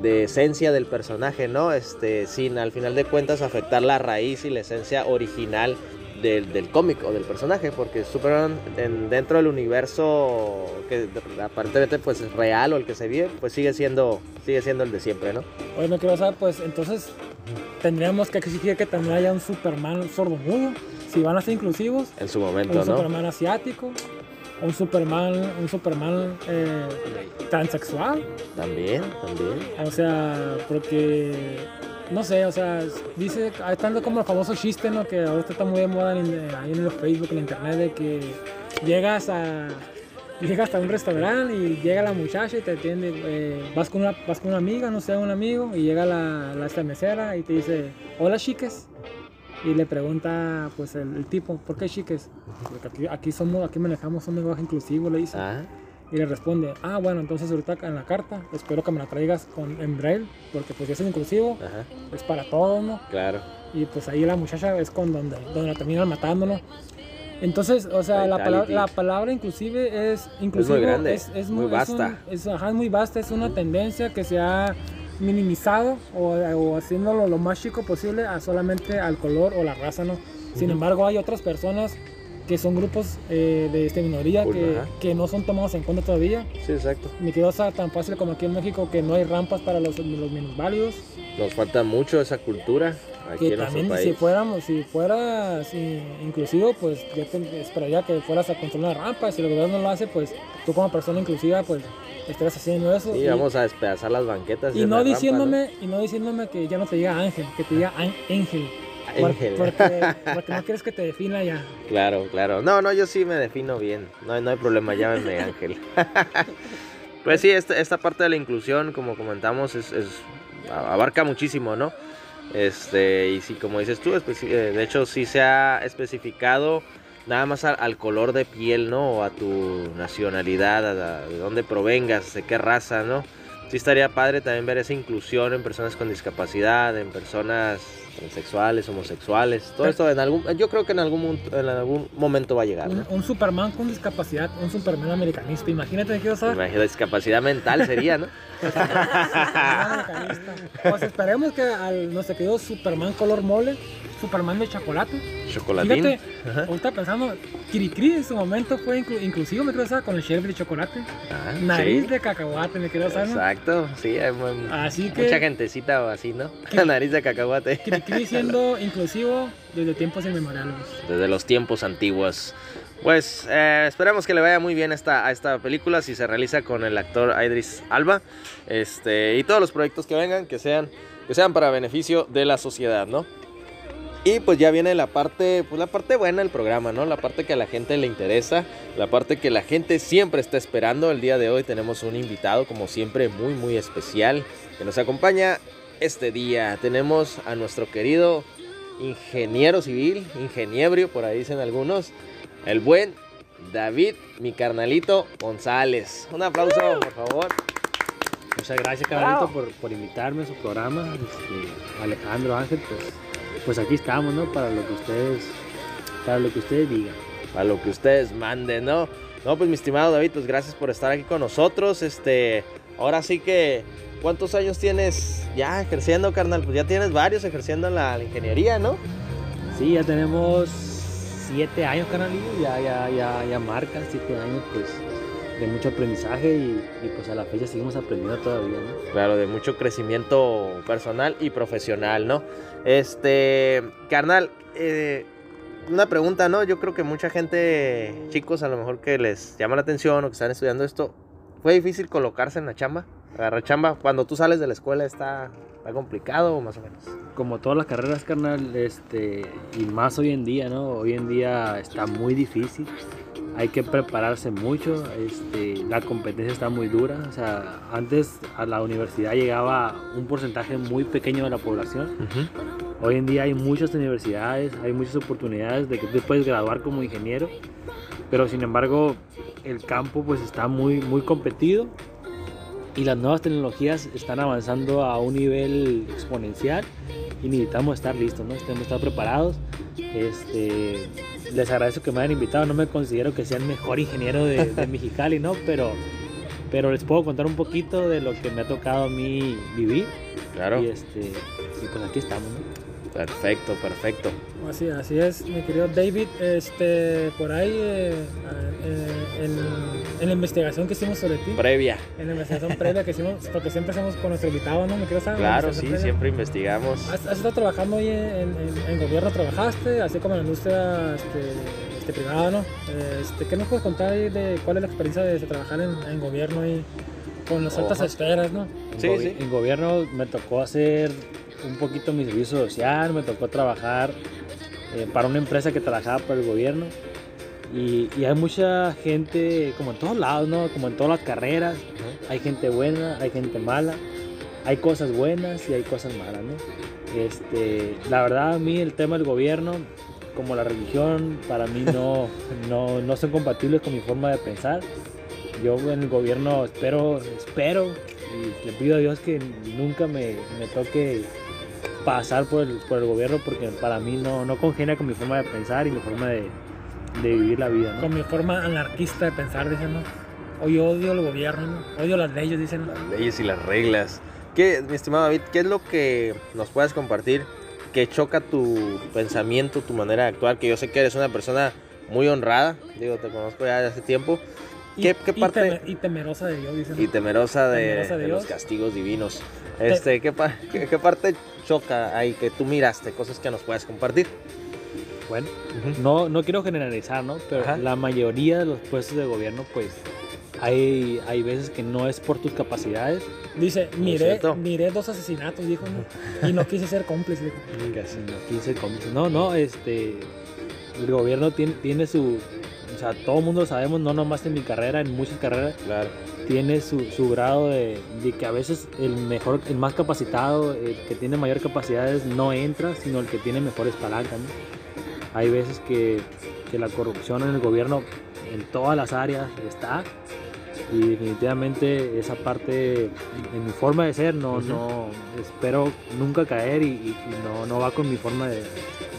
de esencia del personaje, ¿no? Este, sin al final de cuentas afectar la raíz y la esencia original del, del cómic o del personaje, porque Superman en- dentro del universo que aparentemente pues es real o el que se vive, pues sigue siendo, sigue siendo el de siempre, ¿no? Oye, no quiero saber, pues entonces tendríamos que exigir que también haya un Superman sordomudo, si van a ser inclusivos, En su un momento, ¿no? Superman asiático, un Superman, un Superman eh, transexual, También, también. o sea, porque no sé, o sea, dice, tanto como el famoso chiste, ¿no? Que ahorita está muy de moda en, eh, ahí en el Facebook, en internet, de que llegas a llegas a un restaurante y llega la muchacha y te atiende, eh, vas, con una, vas con una amiga, no sé, un amigo, y llega la, la esta y te dice, hola chiques. Y le pregunta, pues, el, el tipo, ¿por qué chiques? Porque aquí, aquí somos, aquí manejamos un lenguaje inclusivo, le dice. Ah, Y le responde, ah, bueno, entonces ahorita en la carta espero que me la traigas con, en braille, porque pues ya es inclusivo, ajá, es para todos, ¿no? claro. Y pues ahí la muchacha es con donde, donde la terminan matando, ¿no? Entonces, o sea, la la palabra inclusive es inclusivo, grande, es, es muy es vasta. un- es, ajá, es muy vasta, es una tendencia que se ha minimizado o, o haciéndolo lo más chico posible a solamente al color o la raza, ¿no? Sin Ujú. embargo, hay otras personas que son grupos eh, de esta minoría que, que no son tomados en cuenta todavía. Sí, exacto. Me quedó sea, tan fácil como aquí en México que no hay rampas para los, los minusválidos. Nos falta mucho esa cultura aquí Que en nuestro también país. si fuéramos, si fueras eh, inclusivo, pues yo te esperaría que fueras a construir una rampa. Si el gobierno no lo hace, pues tú como persona inclusiva, pues estarás haciendo eso. Sí, y, vamos a despedazar las banquetas. y en no rampa, diciéndome, y no diciéndome que ya no te diga ángel, que te diga án- ángel. Por-. Porque, porque no quieres que te defina ya. Claro, claro. No, no, yo sí me defino bien. No, hay- no hay problema, llámenme Ángel. Pues sí, esta, esta parte de la inclusión, como comentamos, es, es- abarca muchísimo, ¿no? Este, y sí, como dices tú, especi- eh, de hecho sí se ha especificado nada más al, al color de piel, ¿no? O a tu nacionalidad, a la- de dónde provengas, de qué raza, ¿no? Sí estaría padre también ver esa inclusión en personas con discapacidad, en personas transexuales, homosexuales, todo esto en algún, yo creo que en algún, en algún momento va a llegar, Un, ¿no? un Superman con discapacidad, un Superman americanista. Imagínate, quiero saber. Imagina, discapacidad mental sería, ¿no? Pues esperemos que al nuestro querido Superman color mole, Superman de chocolate. Chocolatín. Fíjate, Ajá. ahorita pensando, Kirikiri en su momento fue inclu- inclusivo, me creo con el sheriff de chocolate. Ah, Nariz sí. de cacahuate, me creo saber. ¿no? Exacto, sí, hay Así que mucha gentecita o así, ¿no? Nariz de cacahuate. Kirikiri siendo inclusivo desde tiempos inmemoriales. Desde los tiempos antiguos. Pues eh, esperemos que le vaya muy bien esta, a esta película si se realiza con el actor Idris Alba. Este, y todos los proyectos que vengan, que sean, que sean para beneficio de la sociedad, ¿no? Y pues ya viene la parte, pues la parte buena del programa, ¿no? La parte que a la gente le interesa, la parte que la gente siempre está esperando. El día de hoy tenemos un invitado, como siempre, muy, muy especial, que nos acompaña este día. Tenemos a nuestro querido ingeniero civil, ingeniebrio, por ahí dicen algunos, el buen David, mi carnalito González. Un aplauso, por favor. Muchas gracias, carnalito, por, por invitarme a su programa. Este, Alejandro Ángel, pues, pues aquí estamos, ¿no? Para lo que ustedes, para lo que ustedes digan. A lo que ustedes manden, ¿no? No, pues mi estimado David, pues gracias por estar aquí con nosotros. Este, ahora sí que, ¿cuántos años tienes ya ejerciendo, carnal? Pues ya tienes varios ejerciendo la, la ingeniería, ¿no? Sí, ya tenemos siete años, carnalillo, ya, ya, ya, ya marcan siete años, pues, de mucho aprendizaje y, pues a la fecha seguimos aprendiendo todavía. Claro, de mucho crecimiento personal y profesional, ¿no? Este, carnal, eh, una pregunta, ¿no? Yo creo que mucha gente, chicos, a lo mejor que les llama la atención o que están estudiando esto, ¿fue difícil colocarse en la chamba? Agarrar chamba. Cuando tú sales de la escuela está, está complicado o más o menos. Como todas las carreras, carnal, este, y más hoy en día, ¿no? Hoy en día está muy difícil. Hay que prepararse mucho, este, la competencia está muy dura. O sea, antes a la universidad llegaba un porcentaje muy pequeño de la población. Hoy en día hay muchas universidades, hay muchas oportunidades de que tú puedes graduar como ingeniero, pero sin embargo el campo pues está muy, muy competido y las nuevas tecnologías están avanzando a un nivel exponencial y necesitamos estar listos, ¿no? Tenemos que estar preparados. Este, les agradezco que me hayan invitado, no me considero que sea el mejor ingeniero de, de Mexicali, ¿no? Pero, pero les puedo contar un poquito de lo que me ha tocado a mí vivir Claro. y, este, y pues aquí estamos, ¿no? Perfecto, perfecto. Así, así es, mi querido David. Este, por ahí, eh, eh, en, en la investigación que hicimos sobre ti, Previa. en la investigación previa que hicimos, porque siempre hacemos con nuestro invitado, ¿no? ¿Me quieres saber? Claro, La sí, previa. siempre investigamos. ¿Has, has estado trabajando ahí en, en- en gobierno, trabajaste, así como en la industria este, este, privada, ¿no? Este, ¿Qué nos puedes contar ahí de cuál es la experiencia de, de trabajar en, en gobierno y con las altas esferas, ¿no? En Sí, gobi- sí. En gobierno me tocó hacer un poquito mi servicio social, me tocó trabajar eh, para una empresa que trabajaba para el gobierno. Y, y hay mucha gente, como en todos lados, ¿no? Como en todas las carreras. Hay gente buena, hay gente mala. Hay cosas buenas y hay cosas malas, ¿no? Este, la verdad, a mí el tema del gobierno, como la religión, para mí no, no, no son compatibles con mi forma de pensar. Yo en el gobierno espero, espero y le pido a Dios que nunca me, me toque pasar por el, por el gobierno porque para mí no, no congenia con mi forma de pensar y mi forma de, de vivir la vida. ¿no? Con mi forma anarquista de pensar, dicen, ¿no? Hoy odio el gobierno, ¿no? Odio las leyes, dicen. ¿no? Las leyes y las reglas. ¿Qué, mi estimado David, qué es lo que nos puedes compartir que choca tu pensamiento, tu manera de actuar? Que yo sé que eres una persona muy honrada, digo, te conozco ya de hace tiempo, ¿Qué- qué y parte- teme- Y, temerosa de Dios, dicen. y temerosa de, Temerosa de de los castigos divinos. Este, ¿qué, pa- qué- qué parte choca ahí que tú miraste? Cosas que nos puedes compartir. Bueno, no, no quiero generalizar, ¿no? Pero Ajá. la mayoría de los puestos de gobierno, pues hay, hay veces que no es por tus capacidades, Dice, miré, miré dos asesinatos, dijo, ¿no? Y no quise ser cómplice, dijo. sino 15 cómplices. No, no, este. El gobierno tiene, tiene su. O sea, todo el mundo lo sabemos, no nomás en mi carrera, en muchas carreras, Claro. tiene su, su grado de, de que a veces el mejor, el más capacitado, el que tiene mayor capacidades no entra, sino el que tiene mejores palancas. ¿no? Hay veces que, que la corrupción en el gobierno en todas las áreas está y definitivamente esa parte en mi forma de ser no, no espero nunca caer y, y- y no, no va con mi forma de,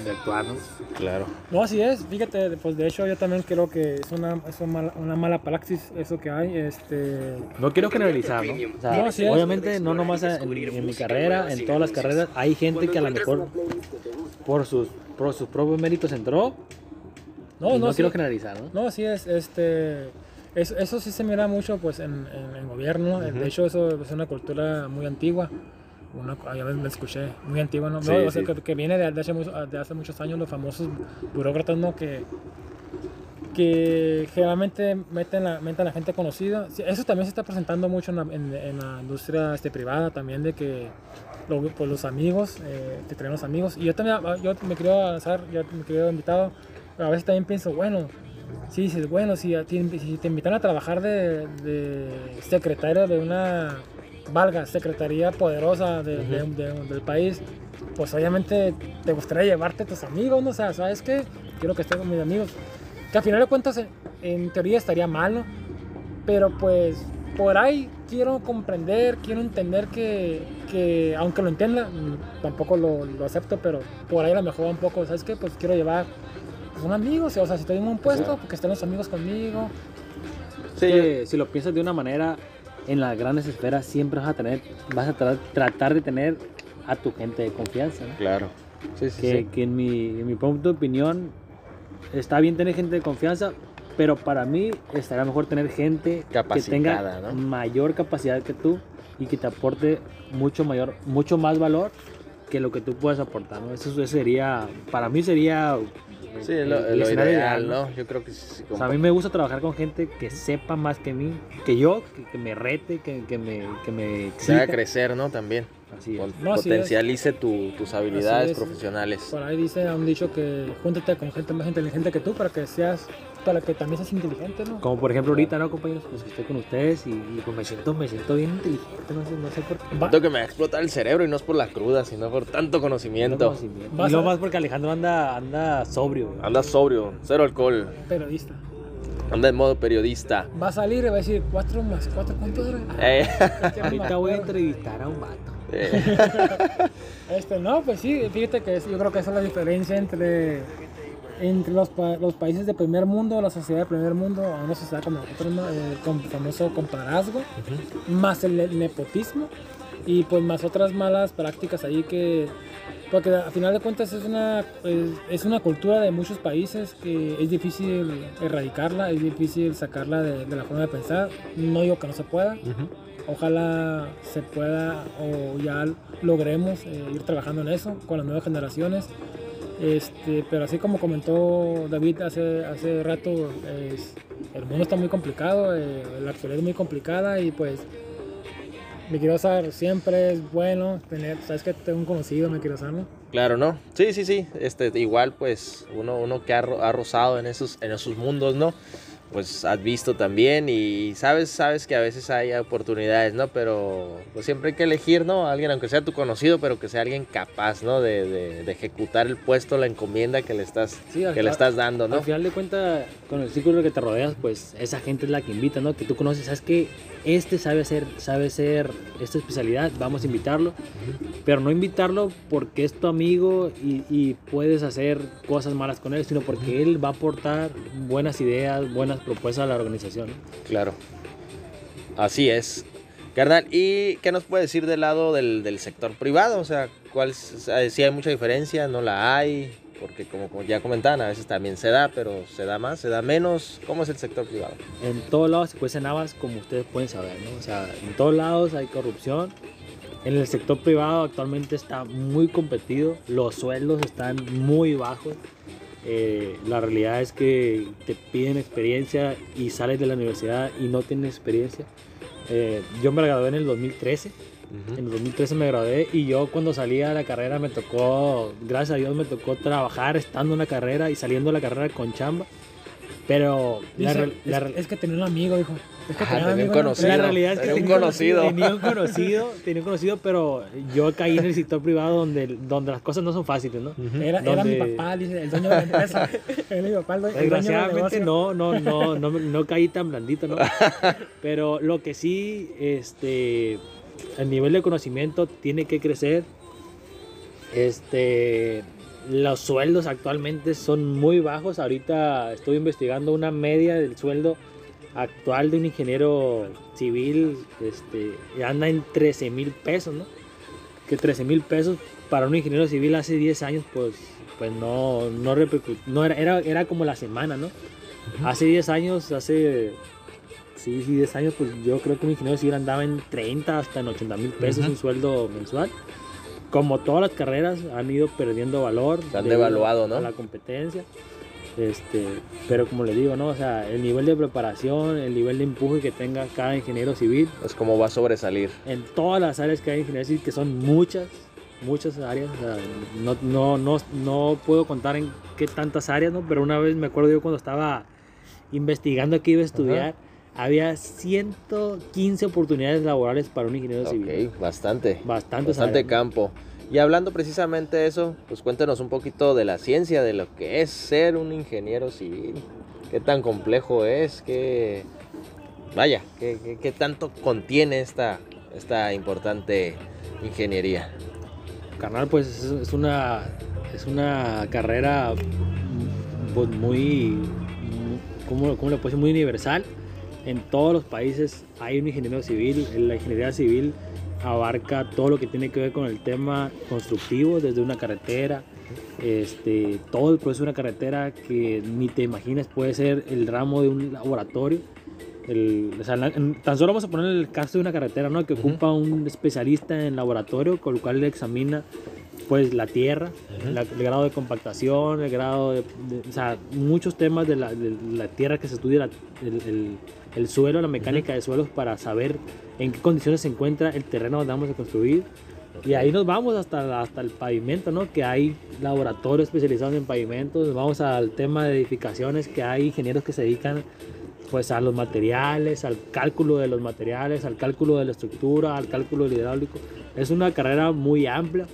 de actuar. ¿no? Claro. No, así es. Fíjate, pues de hecho yo también creo que es una, es una, mala, una mala praxis eso que hay. Este, No quiero generalizar, ¿no? O sea, No, así es. obviamente no nomás en, en mi carrera, en todas las carreras, hay gente que a lo mejor por sus, por sus propios méritos entró. no, no, no sí, quiero generalizar, ¿no? no, así es. Este, eso, eso sí se mira mucho pues en, en el gobierno. De hecho, eso es una cultura muy antigua. Una, ya me escuché, muy antigua, ¿no? Sí, No, o sea, sí. que, que viene de, hace, de hace muchos años los famosos burócratas, ¿no? Que, que generalmente meten a, meten a la gente conocida. Eso también se está presentando mucho en la, en- en la industria este, privada también, de que lo- pues, los amigos, eh, que tenemos amigos. Y yo también, ah, yo me quería avanzar, yo me quería invitado, pero a veces también pienso, bueno, si dices, bueno, si, te invitan a trabajar de, de secretario de una, valga, secretaría poderosa de- de- de- del país, pues obviamente te gustaría llevarte a tus amigos, ¿no? O sea, ¿sabes qué? Quiero que estés con mis amigos. Que al final de cuentas, en, en teoría estaría mal, ¿no? Pero pues por ahí quiero comprender, quiero entender que, que aunque lo entienda, mm, tampoco lo, lo acepto, pero por ahí a lo mejor un poco, ¿sabes qué? Pues quiero llevar pues, un amigo, o sea, si estoy en un puesto, porque estén los amigos conmigo. Sí, que si lo piensas de una manera, en las grandes esferas siempre vas a tener, vas a tra- tratar de tener a tu gente de confianza. ¿no? claro. Sí, sí, Que, sí. que en, mi, en mi punto de opinión está bien tener gente de confianza, pero para mí estaría mejor tener gente que tenga ¿no? mayor capacidad que tú y que te aporte mucho mayor, mucho más valor que lo que tú puedes aportar. ¿no? Eso, eso sería, para mí sería Sí, el- lo, el lo escenario ideal, ideal, ¿no? Yo creo que sí. sí, O sea, a mí me gusta trabajar con gente que sepa más que mí, que yo, que, que me rete, que, que me, que me se haga crecer, ¿no? También. Así es. Potencialice tu- tus habilidades es. profesionales. Por ahí dice, han dicho que júntate con gente más inteligente que tú para que seas, para que también seas inteligente, ¿no? Como por ejemplo ahorita, ¿no, compañeros? Pues que estoy con ustedes y, y, pues me siento, me siento bien inteligente, no sé, no sé por qué. Siento que me va a explotar el cerebro y no es por la cruda, sino por tanto conocimiento. Conocimiento. Vas Y lo más porque Alejandro anda, anda sobrio. güey. Anda sobrio, cero alcohol, periodista. anda en modo periodista. Va a salir y va a decir 4 más 4, ¿cuánto era? Eh, Ahorita voy a entrevistar a un vato. eh, Este, no, pues sí, fíjate que es- yo creo que esa es la diferencia entre, entre los, pa- los países de primer mundo, la sociedad de primer mundo, a una sociedad como nosotros, ¿no? el com- famoso compadrazgo, más el, nepotismo y pues más otras malas prácticas ahí que, porque a final de cuentas es una, es, es una cultura de muchos países que es difícil erradicarla, es difícil sacarla de, de la forma de pensar, no digo que no se pueda, Ojalá se pueda o ya logremos eh, ir trabajando en eso con las nuevas generaciones. Este, pero así como comentó David hace, hace rato, el mundo está muy complicado, eh, la actualidad es muy complicada y pues mi querido Sar, siempre es bueno tener, sabes que tengo un conocido, mi querido Sar, ¿no? claro, ¿no? Sí, sí, sí. Este, igual, pues, uno, uno que ha, ha rozado en esos, en esos mundos, ¿no? Pues has visto también y sabes, sabes que a veces hay oportunidades, ¿no? Pero pues siempre hay que elegir, ¿no? Alguien, aunque sea tu conocido, pero que sea alguien capaz, ¿no? De, de- de ejecutar el puesto, la encomienda que le estás, Sí, al- que le estás dando, ¿no? Al final de cuentas, con el círculo que te rodeas, pues esa gente es la que invita, ¿no? Que tú conoces, sabes que este sabe hacer, sabe hacer esta especialidad, vamos a invitarlo, pero no invitarlo porque es tu amigo y, y puedes hacer cosas malas con él, sino porque él va a aportar buenas ideas, buenas propuestas a la organización. Claro. Así es. Carnal, ¿y qué nos puede decir del lado del, del sector privado? O sea, ¿cuál, si hay mucha diferencia, no la hay, porque como, ya comentaban, a veces también se da, pero se da más, se da menos. ¿Cómo es el sector privado? En todos lados se cuecen habas, como ustedes pueden saber, ¿no? O sea, en todos lados hay corrupción. En el sector privado actualmente está muy competido, los sueldos están muy bajos. Eh, la realidad es que te piden experiencia y sales de la universidad y no tienes experiencia. Eh, yo me gradué en el 2013. En el 2013 me gradué y yo cuando salía de la carrera me tocó, gracias a Dios me tocó trabajar estando en la carrera y saliendo de la carrera con chamba. Pero la, Dice, real- la es, que tenía un amigo, dijo. Es que Ah, tenía tenía un amigo conocido. la realidad es que Era un tenía conocido. Tenía un conocido, tenía un conocido, pero yo caí en el sector privado donde, donde las cosas no son fáciles, ¿no? Era, era mi papá, dice, el dueño de la empresa. Era mi papá, el, dueño Desgraciadamente no, no, no, no, no caí tan blandito, ¿no? Pero lo que sí, este, el nivel de conocimiento tiene que crecer. Este, los sueldos actualmente son muy bajos. Ahorita estoy investigando una media del sueldo actual de un ingeniero civil, este, anda en 13 mil pesos, ¿no? Que 13 mil pesos para un ingeniero civil hace 10 años, pues, pues no, no, era, era, era como la semana, ¿no? Hace 10 años, hace, sí, sí, 10 años, pues yo creo que un ingeniero civil andaba en 30 hasta en 80 mil pesos Ujú. un sueldo mensual. Como todas las carreras han ido perdiendo valor. Se han devaluado, ¿no? A la competencia. Este, pero como les digo, ¿no? O sea, el nivel de preparación, el nivel de empuje que tenga cada ingeniero civil Es como va a sobresalir. en todas las áreas que hay en ingeniería civil, que son muchas, muchas áreas. o sea, no, no, no, no puedo contar en qué tantas áreas, ¿no? Pero una vez me acuerdo yo cuando estaba investigando que iba a estudiar, había 115 oportunidades laborales para un ingeniero civil. Ok, bastante. Bastante ¿no? campo. Y hablando precisamente de eso, pues cuéntanos un poquito de la ciencia, de lo que es ser un ingeniero civil. ¿Qué tan complejo es? ¿Qué, vaya, qué, qué- qué tanto contiene esta, esta importante ingeniería? Carnal, pues es, una, es una carrera pues, muy, mm, ¿cómo, cómo le puedo decir? Muy universal. En todos los países hay un ingeniero civil. La ingeniería civil abarca todo lo que tiene que ver con el tema constructivo, desde una carretera, este, todo el proceso de una carretera que ni te imaginas puede ser el ramo de un laboratorio. El- o sea, la- tan solo vamos a poner el caso de una carretera, ¿no? Que ocupa un especialista en laboratorio, con el cual le examina pues la tierra, Ujú. la- el grado de compactación, el grado de, de- o sea, muchos temas de la, de la tierra que se estudia, la- el, el- el suelo, la mecánica de suelos para saber en qué condiciones se encuentra el terreno donde vamos a construir. Y ahí nos vamos hasta, hasta el pavimento, ¿no? Que hay laboratorios especializados en pavimentos. Vamos al tema de edificaciones, que hay ingenieros que se dedican pues a los materiales, al cálculo de los materiales, al cálculo de la estructura, al cálculo hidráulico. Es una carrera muy amplia,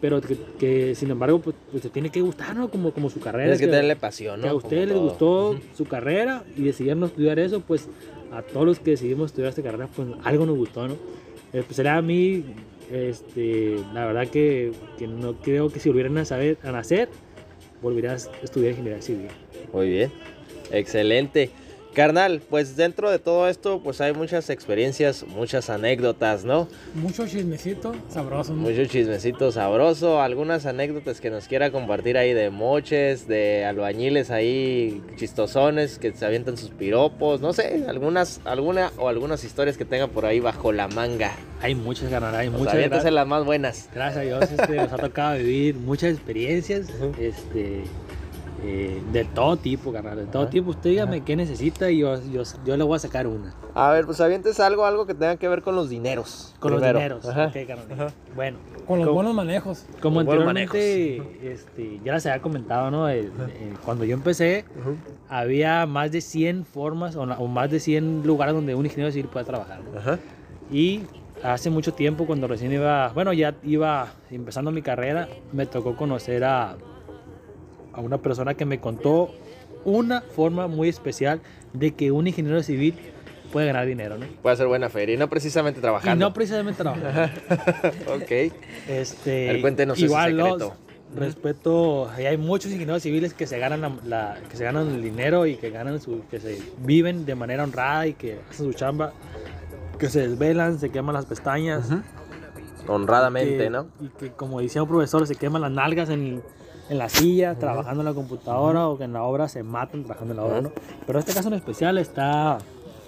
pero que, que, sin embargo pues, pues te tiene que gustar, ¿no? Como, como su carrera. Tienes que que- tenerle pasión, ¿no? que a ustedes les gustó Ujú. su carrera y decidieron estudiar eso, pues a todos los que decidimos estudiar esta carrera, pues algo nos gustó, ¿no? Eh, pues era a mí, este, la verdad que, que no creo que si volvieran a, saber, a nacer, volverías a estudiar ingeniería civil. Muy bien, excelente. Carnal, pues dentro de todo esto, pues hay muchas experiencias, muchas anécdotas, ¿no? Mucho chismecito sabroso. ¿no? Mucho chismecito sabroso, algunas anécdotas que nos quiera compartir ahí de moches, de albañiles ahí chistosones que se avientan sus piropos, no sé, algunas, alguna o algunas historias que tengan por ahí bajo la manga. Hay muchas ganas, hay Pues muchas aviéntase las más buenas. Gracias a Dios este, nos ha tocado vivir muchas experiencias este, eh, de todo tipo, carnal, de todo Ajá. tipo. Usted dígame qué necesita y yo, yo, yo le voy a sacar una. A ver, pues avientes algo, algo que tenga que ver con los dineros. Con primero. los dineros. Ajá. Ok, carnal. Ajá. Bueno, Con los ¿cómo- buenos manejos. Como anteriormente, este, ya les había comentado, ¿no? El- el- cuando yo empecé, había más de 100 formas o, más de 100 lugares donde un ingeniero civil puede trabajar. ¿no? Ajá. Y hace mucho tiempo, cuando recién iba, bueno, ya iba empezando mi carrera, me tocó conocer a, a una persona que me contó una forma muy especial de que un ingeniero civil puede ganar dinero, ¿no? Puede ser buena feria y no precisamente Y trabajando. no precisamente trabajar. Ok. Este, ver, cuéntenos ese igual, ¿no? secreto. Respeto, ahí hay muchos ingenieros civiles que se ganan la, la- que se ganan el dinero y que ganan su, que se viven de manera honrada y que hacen su chamba, que se desvelan, se queman las pestañas, Honradamente, que- ¿no? y que como decía un profesor se queman las nalgas en, en la silla, trabajando en la computadora o que en la obra se matan trabajando en la obra, ¿no? Pero este caso en especial está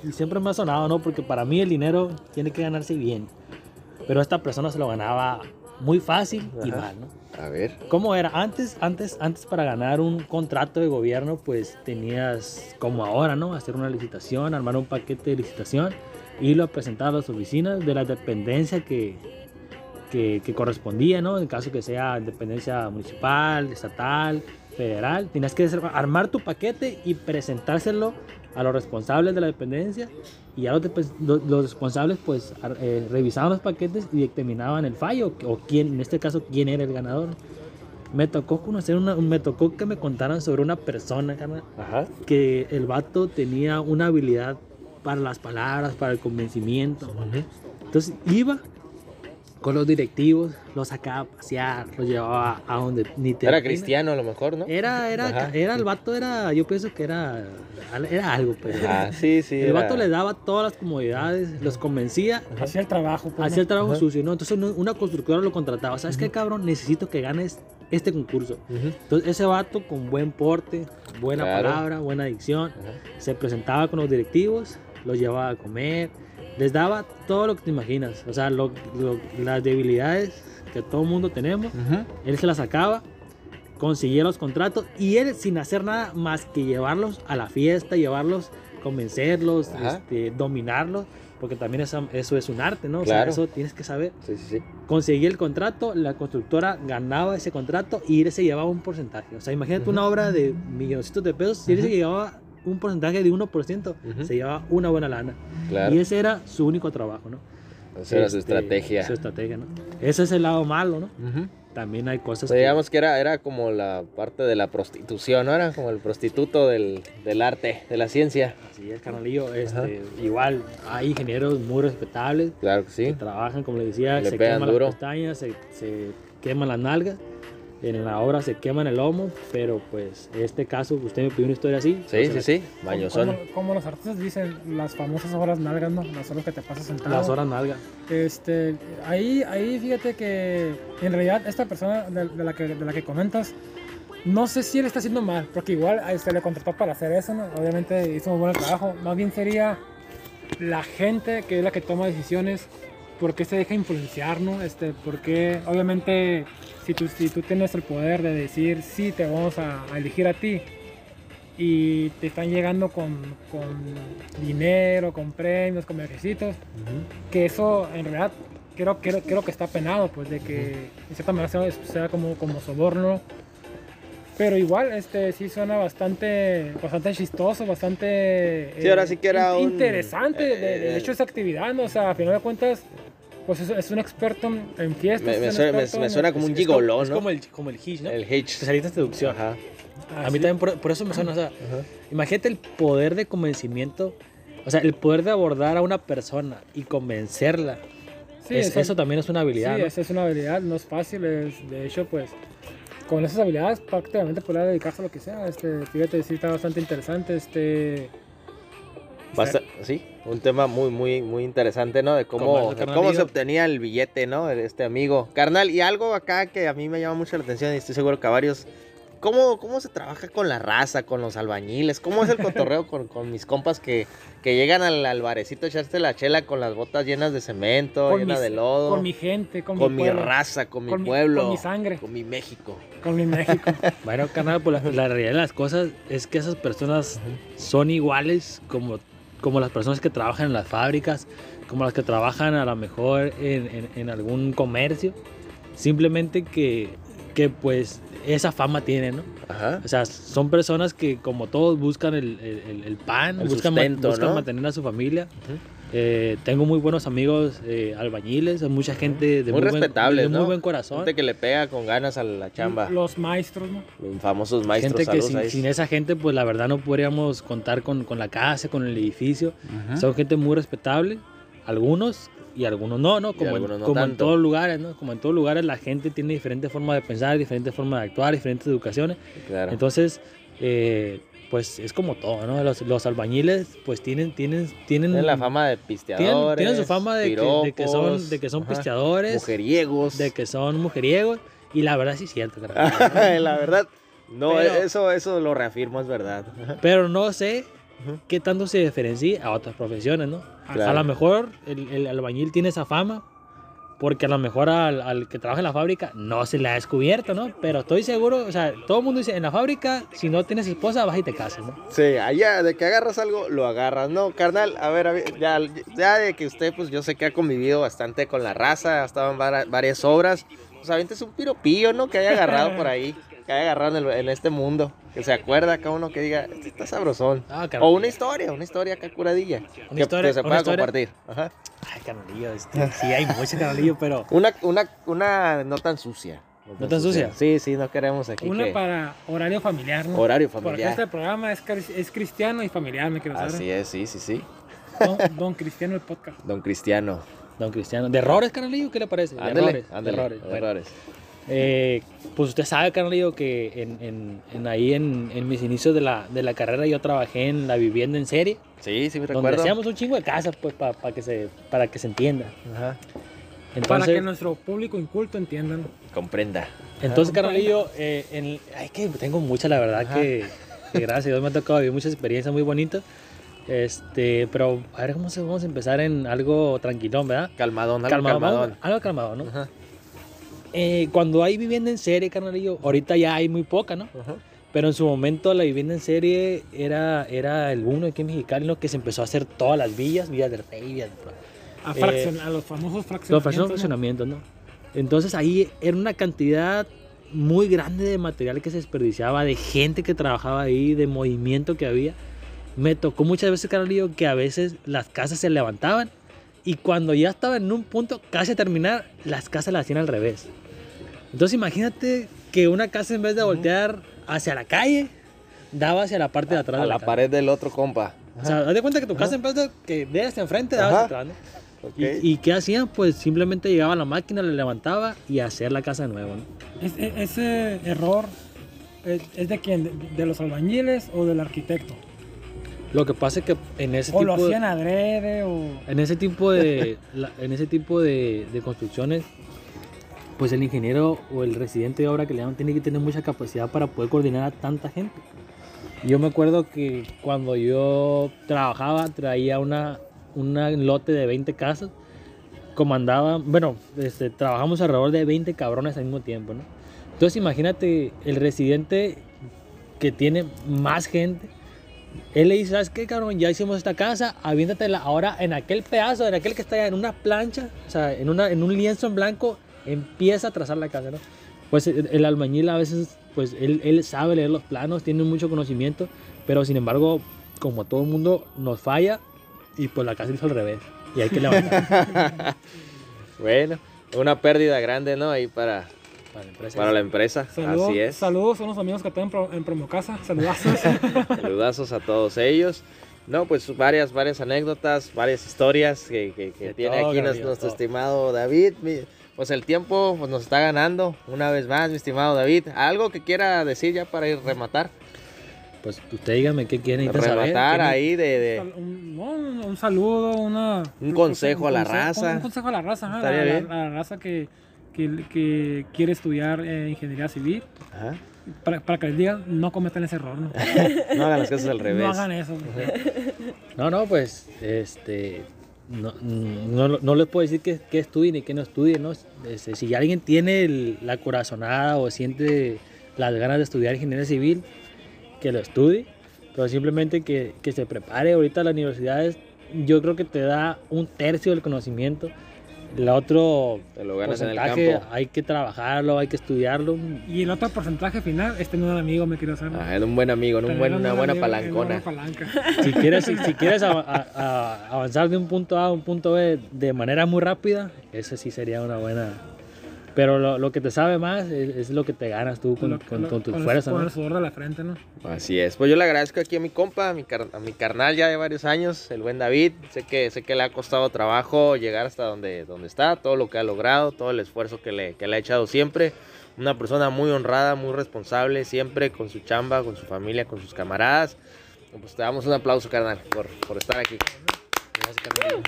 y siempre me ha sonado, ¿no? Porque para mí el dinero tiene que ganarse bien, pero esta persona se lo ganaba muy fácil y Ajá. mal, ¿no? A ver. ¿Cómo era? Antes, antes, antes para ganar un contrato de gobierno, pues tenías, como ahora, ¿no? Hacer una licitación, armar un paquete de licitación, irlo a presentar a las oficinas de la dependencia que, que, que correspondía, ¿no? En caso que sea dependencia municipal, estatal, federal, tenías que armar tu paquete y presentárselo a los responsables de la dependencia y ya los, los- los responsables pues eh, revisaban los paquetes y determinaban el fallo o quién, en este caso, quién era el ganador. Me tocó conocer una, me tocó que me contaran sobre una persona, Ajá. que el vato tenía una habilidad para las palabras, para el convencimiento. Entonces iba con los directivos, los sacaba a pasear, los llevaba a donde ni te Era imaginas. cristiano a lo mejor, ¿no? Era, era, Ajá. era, el vato era, yo pienso que era, era algo, pero Ah, sí, sí. el era- vato le daba todas las comodidades, los convencía, Hacía el trabajo. pues, hacía el trabajo Ajá. sucio, ¿no? Entonces una- constructora lo contrataba, ¿sabes qué, cabrón? Necesito que ganes este concurso. Entonces ese vato con buen porte, buena Claro. palabra, buena dicción, Ajá. se presentaba con los directivos, los llevaba a comer, les daba todo lo que te imaginas, o sea, lo- lo- las debilidades que todo mundo tenemos, él se las sacaba, conseguía los contratos y él sin hacer nada más que llevarlos a la fiesta, llevarlos, convencerlos, este, dominarlos, porque también eso, eso es un arte, ¿no? O Claro. sea, eso tienes que saber. Sí, sí, sí. Conseguía el contrato, la constructora ganaba ese contrato y él se llevaba un porcentaje. O sea, imagínate una obra de milloncitos de pesos, si él se llevaba un porcentaje de 1%, Ujú. se llevaba una buena lana. Claro. Y ese era su único trabajo, ¿no? Esa era su Este, estrategia. Su estrategia, ¿no? Ese es el lado malo, ¿no? Ujú. También hay O cosas sea, que- digamos que era, era como la parte de la prostitución, ¿no? Era como el prostituto del, del arte, de la ciencia. Así es, carnalillo. Este, igual hay ingenieros muy respetables Claro que que sí. trabajan, como le decía, Le se queman duro. las pestañas, se, se queman las nalgas. En la obra se queman el lomo, pero pues en este caso, usted me pidió una historia así. Sí, o sí, sí. Como, Mañosón. como los artistas dicen, las famosas horas nalgas, ¿no? Las horas que te pasas sentado. Las horas nalgas. Este, ahí, ahí fíjate que en realidad esta persona de, de la, que, de la que comentas, no sé si él está haciendo mal, porque igual a este le contrató para hacer eso, ¿no? Obviamente hizo muy buen trabajo. Más bien sería la gente que es la que toma decisiones, por qué se deja influenciar, ¿no? Este, porque obviamente si tú, si tú tienes el poder de decir, sí, te vamos a, a elegir a ti, y te están llegando con, con dinero, con premios, con requisitos, que eso en realidad creo, creo, creo que está penado, pues de que en cierta manera sea, sea como, como soborno. Pero igual, este sí suena bastante, bastante chistoso, bastante Sí, ahora sí que era in- un- interesante. de, de eh, hecho, esa actividad, ¿no? o sea, a final de cuentas, pues es, es un experto en fiestas. Me, suena, me- experto me en- suena como un Es- es como- gigoló, Es ¿no? como el, como el Hitch, ¿no? El Hitch. Especialista en seducción. Ajá. A mí también por, por eso me suena, o sea, Ajá. imagínate el poder de convencimiento, o sea, el poder de abordar a una persona y convencerla. Sí, Es- eso- eso también es una habilidad. Sí, ¿no? esa es una habilidad, no es fácil, es, de hecho, pues, con esas habilidades prácticamente podría dedicarse a lo que sea, este, fíjate, sí está bastante interesante, este... Basta- sí, un tema muy, muy, muy interesante, ¿no? De Como cómo, de cómo se obtenía el billete, ¿no? Este amigo. Carnal, y algo acá que a mí me llama mucho la atención y estoy seguro que a varios. ¿Cómo, cómo se trabaja con la raza, con los albañiles? ¿Cómo es el cotorreo con, con mis compas que, que llegan al, al barecito a echarse la chela con las botas llenas de cemento, Con llenas mis- de lodo? Con mi gente, con, con mi raza, con mi con mi- pueblo. con mi sangre. Con mi México. con mi México. Bueno, carnal, pues la, la realidad de las cosas es que esas personas son iguales como, como las personas que trabajan en las fábricas, como las que trabajan a lo mejor en, en- en algún comercio. Simplemente que, que pues esa fama tienen, ¿no? Ajá. O sea, son personas que como todos buscan el, el- pan, El buscan, ma- buscan ¿no? mantener a su familia. Eh, tengo muy buenos amigos eh, albañiles, mucha gente de Muy muy, buen- respetables, de muy ¿no? buen corazón. Gente que le pega con ganas a la chamba. Los maestros, ¿no? Los famosos maestros. gente que sin, esa gente, pues la verdad no podríamos contar con, con la casa, con el edificio. Son gente muy respetable, algunos y algunos no, ¿no? Como, en, algunos no como en tanto. todos lugares, ¿no? Como en todos lugares la gente tiene diferentes formas de pensar, diferentes formas de actuar, diferentes educaciones. Claro. Entonces, eh, pues es como todo, ¿no? Los, los albañiles, pues tienen, tienen, tienen, Tienen la fama de pisteadores. tienen su fama de que, de que son, de que son ajá, pisteadores, Mujeriegos. de que son mujeriegos, y la verdad sí es cierto. la verdad, no, Pero- eso, eso lo reafirmo, es verdad. Pero no sé qué tanto se diferencia a otras profesiones, ¿no? Claro. A lo mejor el, el albañil tiene esa fama porque a lo mejor al, al que trabaja en la fábrica no se le ha descubierto, ¿no? Pero estoy seguro, o sea, todo el mundo dice, en la fábrica, si no tienes esposa, vas y te casas, ¿no? Sí, allá de que agarras algo, lo agarras. No, carnal, a ver, ya, ya de que usted, pues yo sé que ha convivido bastante con la raza, ha estado en varias obras. Pues avientes un piropillo, ¿no? Que haya agarrado por ahí. Que haya agarrado en, el- en este mundo. Que se acuerda acá uno que diga, este está sabrosón. Ah. O una historia, una historia acá curadilla. que, historia- que se pueda historia. compartir. Ajá. Ay, carnalillo, este, sí hay mucho carnalillo, pero Una, una, una no tan sucia. ¿No tan sucia? Sí, sí, no queremos aquí Una que... para horario familiar, ¿no? Horario Porque familiar. este programa es, es cristiano y familiar, me quiero Así es, sí, sí, sí. Don, don Cristiano el podcast. Don Cristiano. don Cristiano, ¿de errores, carnalillo? ¿Qué le parece? De Ándale, errores, de ándale. errores. Bueno, errores. Eh, pues usted sabe, carnalillo, que en, en- en ahí en, en mis inicios de la, de la carrera yo trabajé en la vivienda en serie, Sí, sí me donde recuerdo. hacíamos un chingo de casas, pues, para que, se, para que se entienda. Ajá. Entonces, para que nuestro público inculto entiendan. Comprenda. Entonces, carnalillo, eh, en- ay, que tengo mucha, la verdad, Ajá. que, que gracias a Dios me ha tocado vivir muchas experiencias muy bonitas. Este, pero a ver cómo se, vamos a empezar en algo tranquilón, ¿verdad? Calmadón, algo Calmado, calmadón. vamos- algo calmado, ¿no? Ajá. Eh, cuando hay vivienda en serie, carnalillo, ahorita ya hay muy poca, ¿no? Ajá. Pero en su momento la vivienda en serie era, era el boom aquí en Mexicali, ¿no? Que se empezó a hacer todas las villas, Villas del Rey, Villas del A, Eh, fraccion- a los famosos Los fraccionamientos. fraccionamientos, ¿no? fraccionamientos, ¿no? Entonces ahí era una cantidad muy grande de material que se desperdiciaba, de gente que trabajaba ahí, de movimiento que había. Me tocó muchas veces, Carolillo, que a veces las casas se levantaban y cuando ya estaba en un punto casi a terminar, las casas las hacían al revés. Entonces imagínate que una casa en vez de voltear hacia la calle, daba hacia la parte de atrás A de la, la pared del otro compa. O sea, haz de cuenta que tu casa en vez de que de hacia enfrente, daba hacia atrás, ¿no? Ok. ¿Y, y qué hacían? Pues simplemente llegaba a la máquina, le levantaba y hacer la casa de nuevo. ¿no? Es- e- ese error es, es de quién? De, de los albañiles o del arquitecto? Lo que pasa es que en ese O lo tipo, hacían adrede o... en ese tipo de, la- en ese tipo de, de construcciones, pues el ingeniero o el residente de obra que le llaman tiene que tener mucha capacidad para poder coordinar a tanta gente. Yo me acuerdo que cuando yo trabajaba traía una, una lote de 20 casas, comandaba, bueno, este, trabajamos alrededor de 20 cabrones al mismo tiempo, ¿no? Entonces imagínate el residente que tiene más gente, él le dice, ¿sabes qué, cabrón? Ya hicimos esta casa, aviéntatela ahora en aquel pedazo, en aquel que está en una plancha, o sea, en, una, en un lienzo en blanco, empieza a trazar la casa, ¿no? Pues el, albañil a veces, pues él, él sabe leer los planos, tiene mucho conocimiento, pero sin embargo, como todo el mundo, nos falla y pues la casa hizo al revés. Y hay que levantar Bueno, una pérdida grande, ¿no? Ahí para, para la empresa. para la empresa. Saludos, Así es. saludos a unos amigos que están en, Pro- en Promocasa. Saludazos. Saludazos a todos ellos. No, pues varias, varias anécdotas, varias historias que, que- que tiene todo, aquí Gabriel, nuestro todo. estimado David. Mi- Pues el tiempo pues, nos está ganando una vez más, mi estimado David. ¿Algo que quiera decir ya para ir rematar? Pues usted dígame qué quiere saber. Rematar ¿Qué ne- ahí de... de- un, no, un- un saludo, una, Un consejo a la consejo- raza. Un consejo a la raza, Estaría a, la, bien. a la raza que, que, que quiere estudiar eh, ingeniería civil. Ajá. Para, para que les digan, no cometan ese error. No, No hagan las cosas al revés. no hagan eso. No, no, pues, este, no, no, no les puedo decir que, que estudien y que no estudien, ¿no? Este, si alguien tiene la corazonada o siente las ganas de estudiar ingeniería civil, que lo estudie, pero simplemente que, que se prepare. Ahorita las universidades, yo creo que te da un tercio del conocimiento. El otro Te lo ganas en el porcentaje campo. hay que trabajarlo, hay que estudiarlo. Y el otro porcentaje final es tener un amigo, me quiero saber. Ah, en un buen amigo, en un Tener buen, un una buen buena amigo, en una palancona. palanca. Si quieres, si, si quieres a- a- a- avanzar de un punto A a un punto B de manera muy rápida, ese sí sería una buena. Pero lo, lo que te sabe más es, es lo que te ganas tú con, Lo- con, lo- con el- fuerzas. Con ¿no? el sudor de la frente, ¿no? Así es. Pues yo le agradezco aquí a mi compa, a mi, car- a mi carnal ya de varios años, el buen David. Sé que, sé que le ha costado trabajo llegar hasta donde, donde está, todo lo que ha logrado, todo el esfuerzo que le, que le ha echado siempre. Una persona muy honrada, muy responsable, siempre con su chamba, con su familia, con sus camaradas. Pues te damos un aplauso, carnal, por, por estar aquí. Gracias, carnal.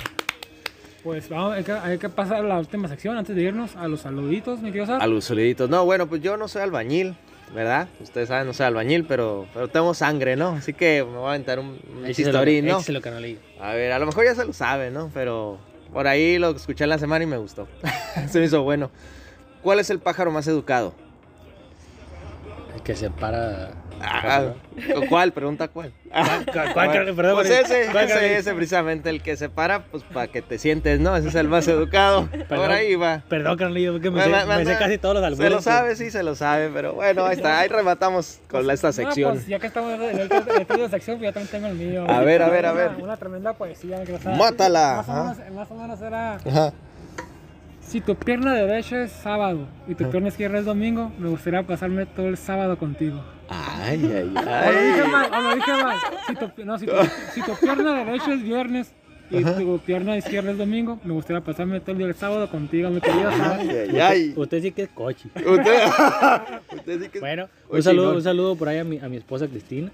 Pues vamos, hay que, hay que pasar a la última sección antes de irnos a los saluditos, me quiero saber. A los soliditos. No, bueno, pues yo no soy albañil, ¿verdad? Ustedes saben, no soy albañil, pero, pero tengo sangre, ¿no? Así que me voy a aventar un, un chistorín, ¿no? A ver, a lo mejor ya se lo sabe, ¿no? Pero por ahí lo escuché en la semana y me gustó. se me hizo bueno. ¿Cuál es el pájaro más educado? El que se para. Ah, ¿Cuál? Pregunta cuál. ¿Cuál, cuál, Bueno, perdón, pues perdón. ese, ¿Cuál, ese, ese precisamente el que se para, pues para que te sientes, ¿no? Ese es el más educado. Por ahí va. Perdón, Carnalito, que me, Me- sé, me- me sé casi todos los albures. Se lo sabe, sí, se lo sabe, pero bueno, ahí está, ahí rematamos con esta No, sección. pues, ya que estamos en de sección, pues yo también tengo el mío. A ver, a ver, a Una- ver. Una, tremenda poesía. que, o sea, Mátala, Más o, menos, más o menos era, Ajá. si tu pierna derecha es sábado y tu pierna izquierda es domingo, me gustaría pasarme todo el sábado contigo. Ay, ay, O lo dije ay. mal, o lo dije mal. Si tu, no, si tu, si tu pierna derecha es viernes y tu pierna izquierda es domingo, me gustaría pasarme todo el día el sábado contigo, mi querido. Ay, ay, ay. Usted sí que es cochi. Usted, usted sí que Bueno, Oye, un saludo, un saludo por ahí a mi, a mi esposa Cristina,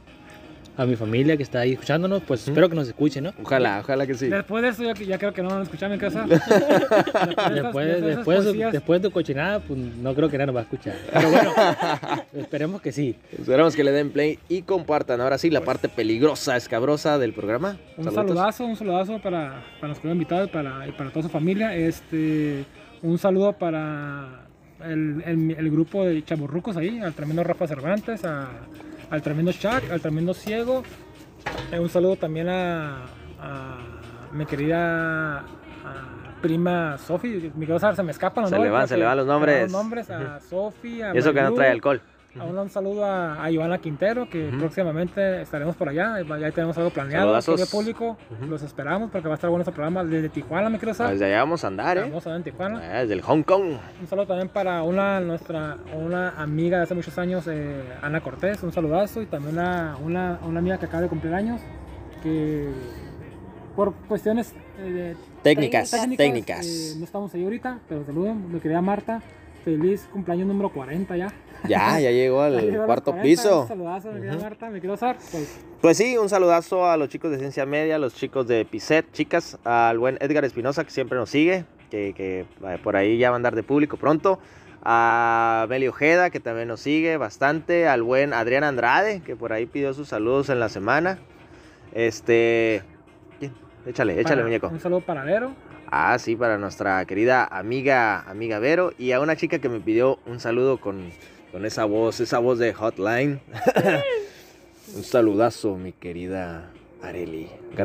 a mi familia que está ahí escuchándonos, pues espero que nos escuchen, ¿no? Ojalá, ojalá que sí. Después de eso, ya, ya creo que no van a escuchar mi casa. Después, después, de, su- después de tu cochinada, pues no creo que nadie nos va a escuchar. Pero bueno, esperemos que sí. Esperamos que le den play y compartan. Ahora sí, la parte peligrosa, escabrosa del programa. Un Saludos. saludazo, un saludazo para, para los que han invitado y para, y para toda su familia. Este, un saludo para el, el- el grupo de chaburrucos ahí, al tremendo Rafa Cervantes, a- al tremendo Shaq, al tremendo Ciego. Eh, un saludo también a, a mi querida a prima Sofi. Mi querido Sar, se me escapan los Se le van, se le van los nombres. se me van los nombres a Sofi, a Y eso que no trae alcohol. A Un, saludo a, a Ivana Quintero, que próximamente estaremos por allá. Ya tenemos algo planeado. Saludazos. querido público, los esperamos porque va a estar bueno este programa desde Tijuana, mi querido Sar. Desde allá vamos a andar, ¿eh? Vamos a ver en Tijuana. Ah, Desde el Hong Kong. Un saludo también para una nuestra una amiga de hace muchos años, eh, Ana Cortés. Un saludazo. Y también a una, una amiga que acaba de cumplir años, que por cuestiones eh, Técnicas, técnicas, técnicas. eh, no estamos ahí ahorita, pero saludos. Mi querida Marta. Feliz cumpleaños número 40 ya. Ya, ya llegó Ya al llegó cuarto 40, piso. Un saludazo, mi querida Marta. Mi. Pues, Pues sí, un saludazo a los chicos de Ciencia Media, a los chicos de Piset, chicas, al buen Edgar Espinosa que siempre nos sigue, que, que, eh, por ahí ya va a andar de público pronto, a Meli Ojeda que también nos sigue bastante, al buen Adrián Andrade que por ahí pidió sus saludos en la semana. Este, ¿quién? échale, échale para- muñeco. Un saludo para Vero. Ah, sí, para nuestra querida amiga, amiga Vero y a una chica que me pidió un saludo con, con esa voz, esa voz de Hotline. un saludazo, mi querida Areli.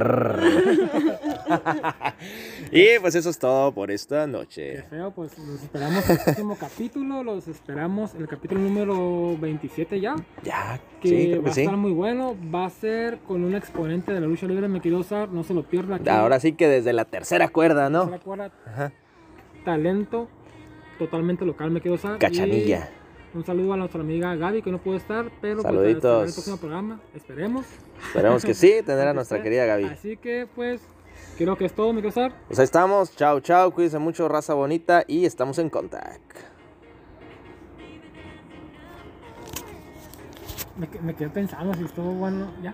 Y pues eso es todo por esta Qué noche. feo, pues los esperamos en el próximo capítulo. Los esperamos el capítulo número 27 ya. Ya, Que sí, creo va que a sí. estar muy bueno. Va a ser con un exponente de la lucha libre, me quiero usar. No se lo pierda. aquí. Ahora sí que desde la tercera cuerda, ¿Se ¿no? acuerda? Ajá. Talento totalmente local, me quiero usar. Cachanilla. Y un saludo a nuestra amiga Gaby que no pudo estar, pero pues, Saluditos. estará en el próximo programa. Esperemos. Esperemos que sí, tener a nuestra querida Gaby. Así que pues creo que es todo, me quiero usar. Pues ahí estamos. Chao, chao. Cuídense mucho, raza bonita. Y estamos en contacto. Me, me quedé pensando si estuvo bueno. Ya.